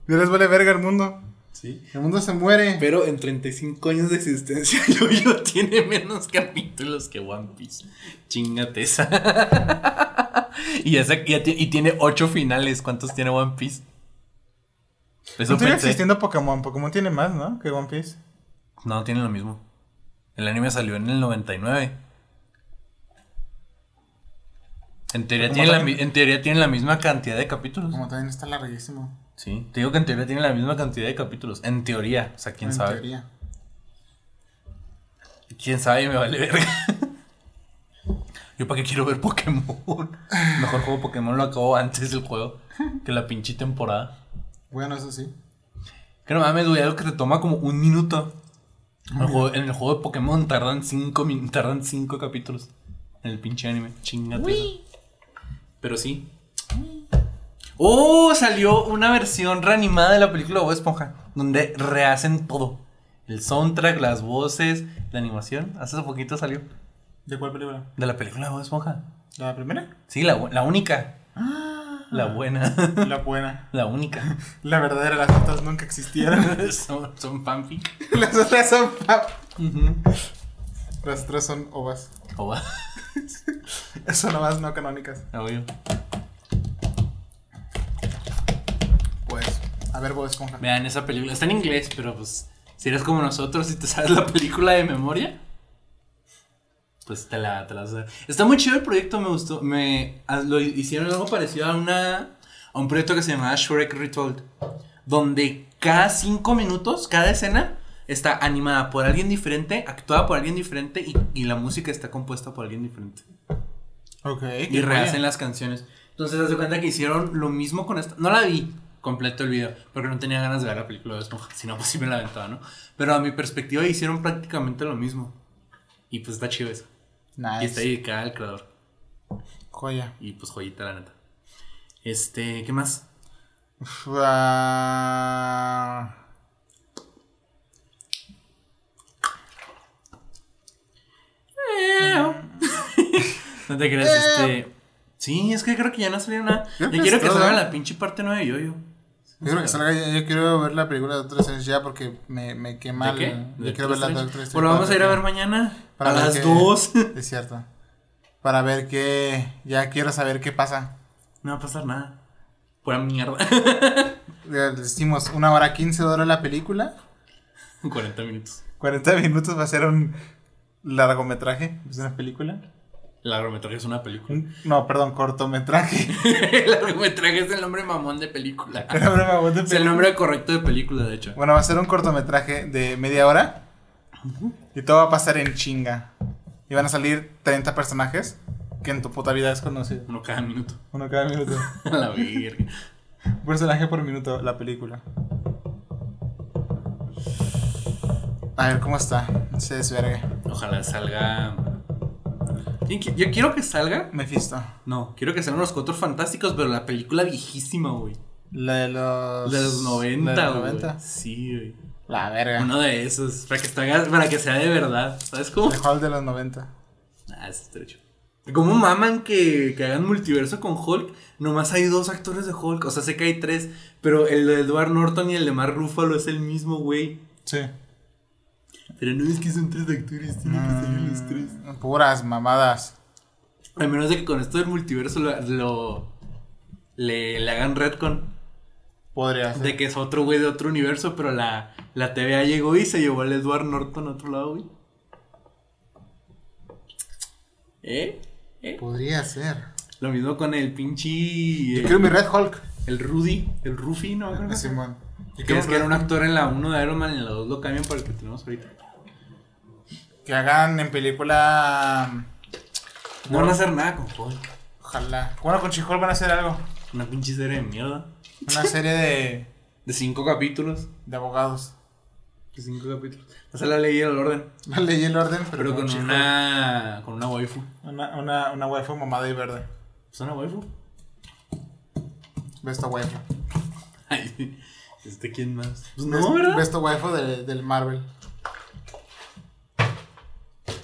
Ya les vale verga el mundo. Sí. El mundo se muere. Pero en 35 años de existencia, Yo-Yo tiene menos capítulos que One Piece. Chingate esa. y, esa, y tiene 8 finales. ¿Cuántos tiene One Piece? Eso No existiendo Pokémon. Pokémon tiene más, ¿no? Que One Piece. No, tiene lo mismo. El anime salió en el 99. En teoría, tiene también- en teoría tiene la misma cantidad de capítulos. Como también está larguísimo. Sí, te digo que en teoría tiene la misma cantidad de capítulos. En teoría, o sea, quién en sabe. teoría. Quién sabe, me vale verga. Yo para qué quiero ver Pokémon. Mejor juego Pokémon lo acabo antes del juego que la pinche temporada. Bueno, eso sí. Que no mames, güey, algo que te toma como un minuto. En el juego, en el juego de Pokémon tardan cinco, tardan cinco capítulos. En el pinche anime. Chingate. Pero sí. Oh, salió una versión reanimada de la película Bob Esponja. Donde rehacen todo. El soundtrack, las voces, la animación. Hace poquito salió. ¿De cuál película? De la película de Bob Esponja. ¿La primera? Sí, la, la única. La buena. La buena. La única. La verdadera, las otras nunca existieron. son, son fanfic. las otras son pap. Ujú. Las otras son ovas. O va. Son ovas no canónicas. Obvio. A ver, Bob Esponja. Vean esa película. Está en inglés, pero pues. Si eres como nosotros y te sabes la película de memoria. Pues te la, te la vas a hacer. Está muy chido el proyecto, me gustó. Me a- lo hicieron algo parecido a una. a un proyecto que se llamaba Shrek Retold. Donde cada cinco minutos, cada escena, está animada por alguien diferente, actuada por alguien diferente y, y la música está compuesta por alguien diferente. Ok. Y rehacen las canciones. Entonces, haz de cuenta que hicieron lo mismo con esta. No la vi completo el video, porque no tenía ganas de ver la película de Esponja. Si no, pues sí me la aventaba, ¿no? Pero a mi perspectiva hicieron prácticamente lo mismo. Y pues está chido eso. Nice. Y está dedicada al creador. Joya. Y pues joyita, la neta. Este, ¿qué más? No te creas, este. Sí, es que creo que ya no salió nada. Que quiero que salga la pinche parte 9 de Yoyo. Yo creo que salga yo quiero ver la película de Doctor Strange ya porque me, me quema ¿De qué? el- ¿De Yo quiero ver la de Doctor Strange? Bueno, vamos a ir a ver mañana. para a ver las qué- 2. Es cierto. Para ver qué. Ya quiero saber qué pasa. No va a pasar nada. Pura mierda. Ya Decimos una hora 15 dura la película. 40 minutos. 40 minutos va a ser un largometraje. Es una película. El largometraje es una película. Un- no, perdón, cortometraje. el largometraje es el nombre mamón de película. Pero me mamó de es el nombre correcto de película, de hecho. Bueno, va a ser un cortometraje de media hora. Y todo va a pasar en chinga. Y van a salir 30 personajes que en tu puta vida has conocido. Uno cada minuto. Uno cada minuto. A la verga. Un personaje por minuto, la película. A ver cómo está. No se desvergue. Ojalá salga. Yo qui- Yo quiero que salga. Mephisto. No, quiero que salgan los cuatro fantásticos, pero la película viejísima, güey. La de los. De los 90, la de los güey. 90. Sí, güey. La verga. Uno de esos. Para que, para que sea de verdad. ¿Sabes cómo? El Hulk de los 90. Ah, es estrecho. ¿Cómo maman que, que hagan multiverso con Hulk? Nomás hay dos actores de Hulk. O sea, sé que hay tres. Pero el de Edward Norton y el de Mark Ruffalo es el mismo, güey. Sí. Pero no es que son tres actores, tienen que salir los tres. Mm, Puras mamadas. A menos de que con esto del multiverso lo, lo- le, le hagan retcon. Podría ser. De que es otro güey de otro universo, pero la, la TVA llegó y se llevó al Edward Norton a otro lado, güey. ¿Eh? ¿Eh? Podría ser. Lo mismo con el pinche. Yo eh, quiero mi Red Hulk. el Rudy, el Ruffy, ¿no? Llama. Simón. Es que era un actor en la 1 de Iron Man y en la 2 lo cambian para el que tenemos ahorita. Que hagan en película. No van a hacer nada con Hulk. Ojalá. Bueno, con She-Hulk van a hacer algo. Una pinche serie de mierda. Una serie de, De 5 capítulos. de abogados. De 5 capítulos. O sea, la ley y el orden. La ley y el orden, pero, Pero con She-Hulk. una. Con una waifu. Una, una, una waifu mamada y verde. ¿Es una waifu? Besto waifu. Ay, ¿este quién más? Pues no, Best- ¿verdad? Besto waifu de- del Marvel.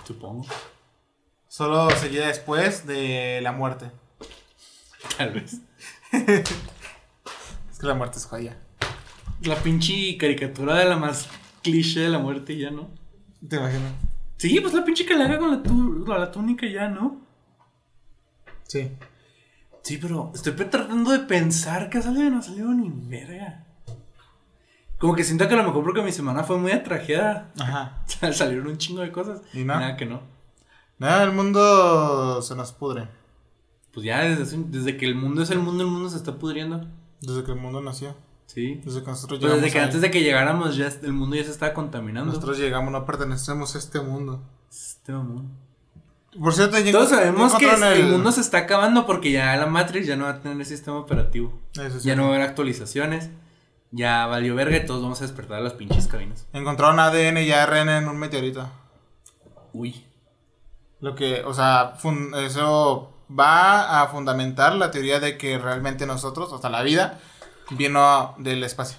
Supongo. Solo seguida después de la muerte. Tal vez. Es que la muerte es joya. La pinche caricatura de la más cliché de la muerte ya, ¿no? ¿Te imaginas? Sí, pues la pinche que le haga con la, tu- la, la túnica ya, ¿no? Sí. Sí, pero estoy tratando de pensar que ha salido y no ha salido ni verga. Como que siento que a lo mejor porque mi semana fue muy atrajeada. Ajá. Salieron un chingo de cosas. ¿Y no? Nada que no. Nada, el mundo se nos pudre. Pues ya desde, desde que el mundo es el mundo, el mundo se está pudriendo. Desde que el mundo nació. Sí. Desde que nosotros Pues llegamos. desde que antes de que llegáramos ya el mundo ya se estaba contaminando. Nosotros llegamos, no pertenecemos a este mundo. Este mamón. Por cierto, Todos sabemos que el... mundo se está acabando porque ya la Matrix ya no va a tener sistema operativo. Eso sí. Ya no va a haber actualizaciones. Ya valió verga y todos vamos a despertar a las pinches cabinas. Encontraron ADN y ARN en un meteorito. Uy. Lo que, o sea, fun- eso va a fundamentar la teoría de que realmente nosotros, o sea, la vida, vino del espacio.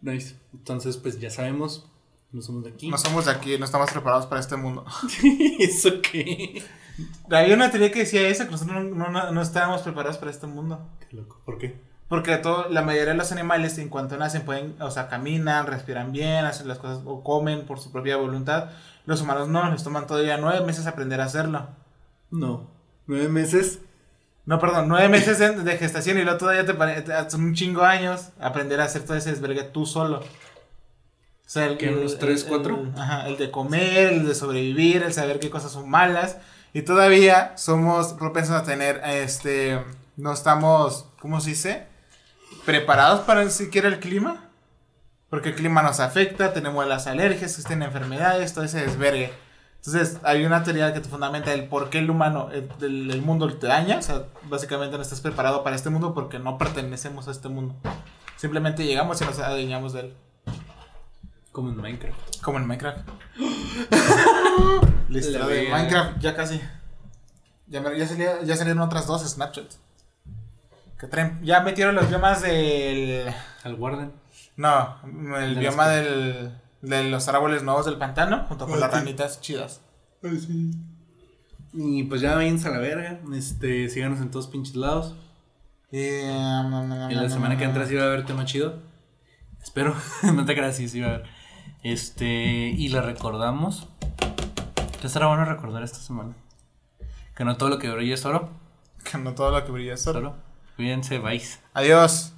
Nice. Entonces, pues ya sabemos. No somos de aquí. No somos de aquí, no estamos preparados para este mundo. ¿Eso qué? Había una teoría que decía eso, que nosotros no, no, no estábamos preparados para este mundo. Qué loco. ¿Por qué? Porque todo, la mayoría de los animales, en cuanto nacen, pueden, o sea, caminan, respiran bien, hacen las cosas o comen por su propia voluntad. Los humanos no, les toman todavía nueve meses aprender a hacerlo. No. Nueve meses. No, perdón, nueve meses de, de gestación y luego todavía te, pare- te- son un chingo de años aprender a hacer todo ese desvergue tú solo. O sea, el, ¿Qué, unos tres, el- cuatro? el- ajá, el de comer, el de sobrevivir, el saber qué cosas son malas. Y todavía somos propensos a tener, este, no estamos, ¿cómo se dice? Preparados para ni siquiera el clima. Porque el clima nos afecta, tenemos las alergias, existen enfermedades, todo ese desvergue. Entonces, hay una teoría que te fundamenta el por qué el humano, el, el- el mundo te daña. O sea, básicamente no estás preparado para este mundo porque no pertenecemos a este mundo. Simplemente llegamos y nos adueñamos de él. Como en Minecraft. Como en Minecraft. La de. Minecraft, ya casi. Ya, ya, salía- ya salieron otras dos Snapchats. Que traen, ya metieron los biomas del. Al Warden. No, el De bioma del, de los árboles nuevos del pantano, junto con Ah, las sí. ranitas chidas. Y pues ya váyanse a la verga. Este, síganos en todos pinches lados. Y, Y la semana que entra sí va a haber tema chido. Espero. no te creas, sí, sí va a haber. Este, y le recordamos. Que será bueno recordar esta semana. Que no todo lo que brilla es oro. Que no todo lo que brilla es oro. Cuídense, bye. Adiós.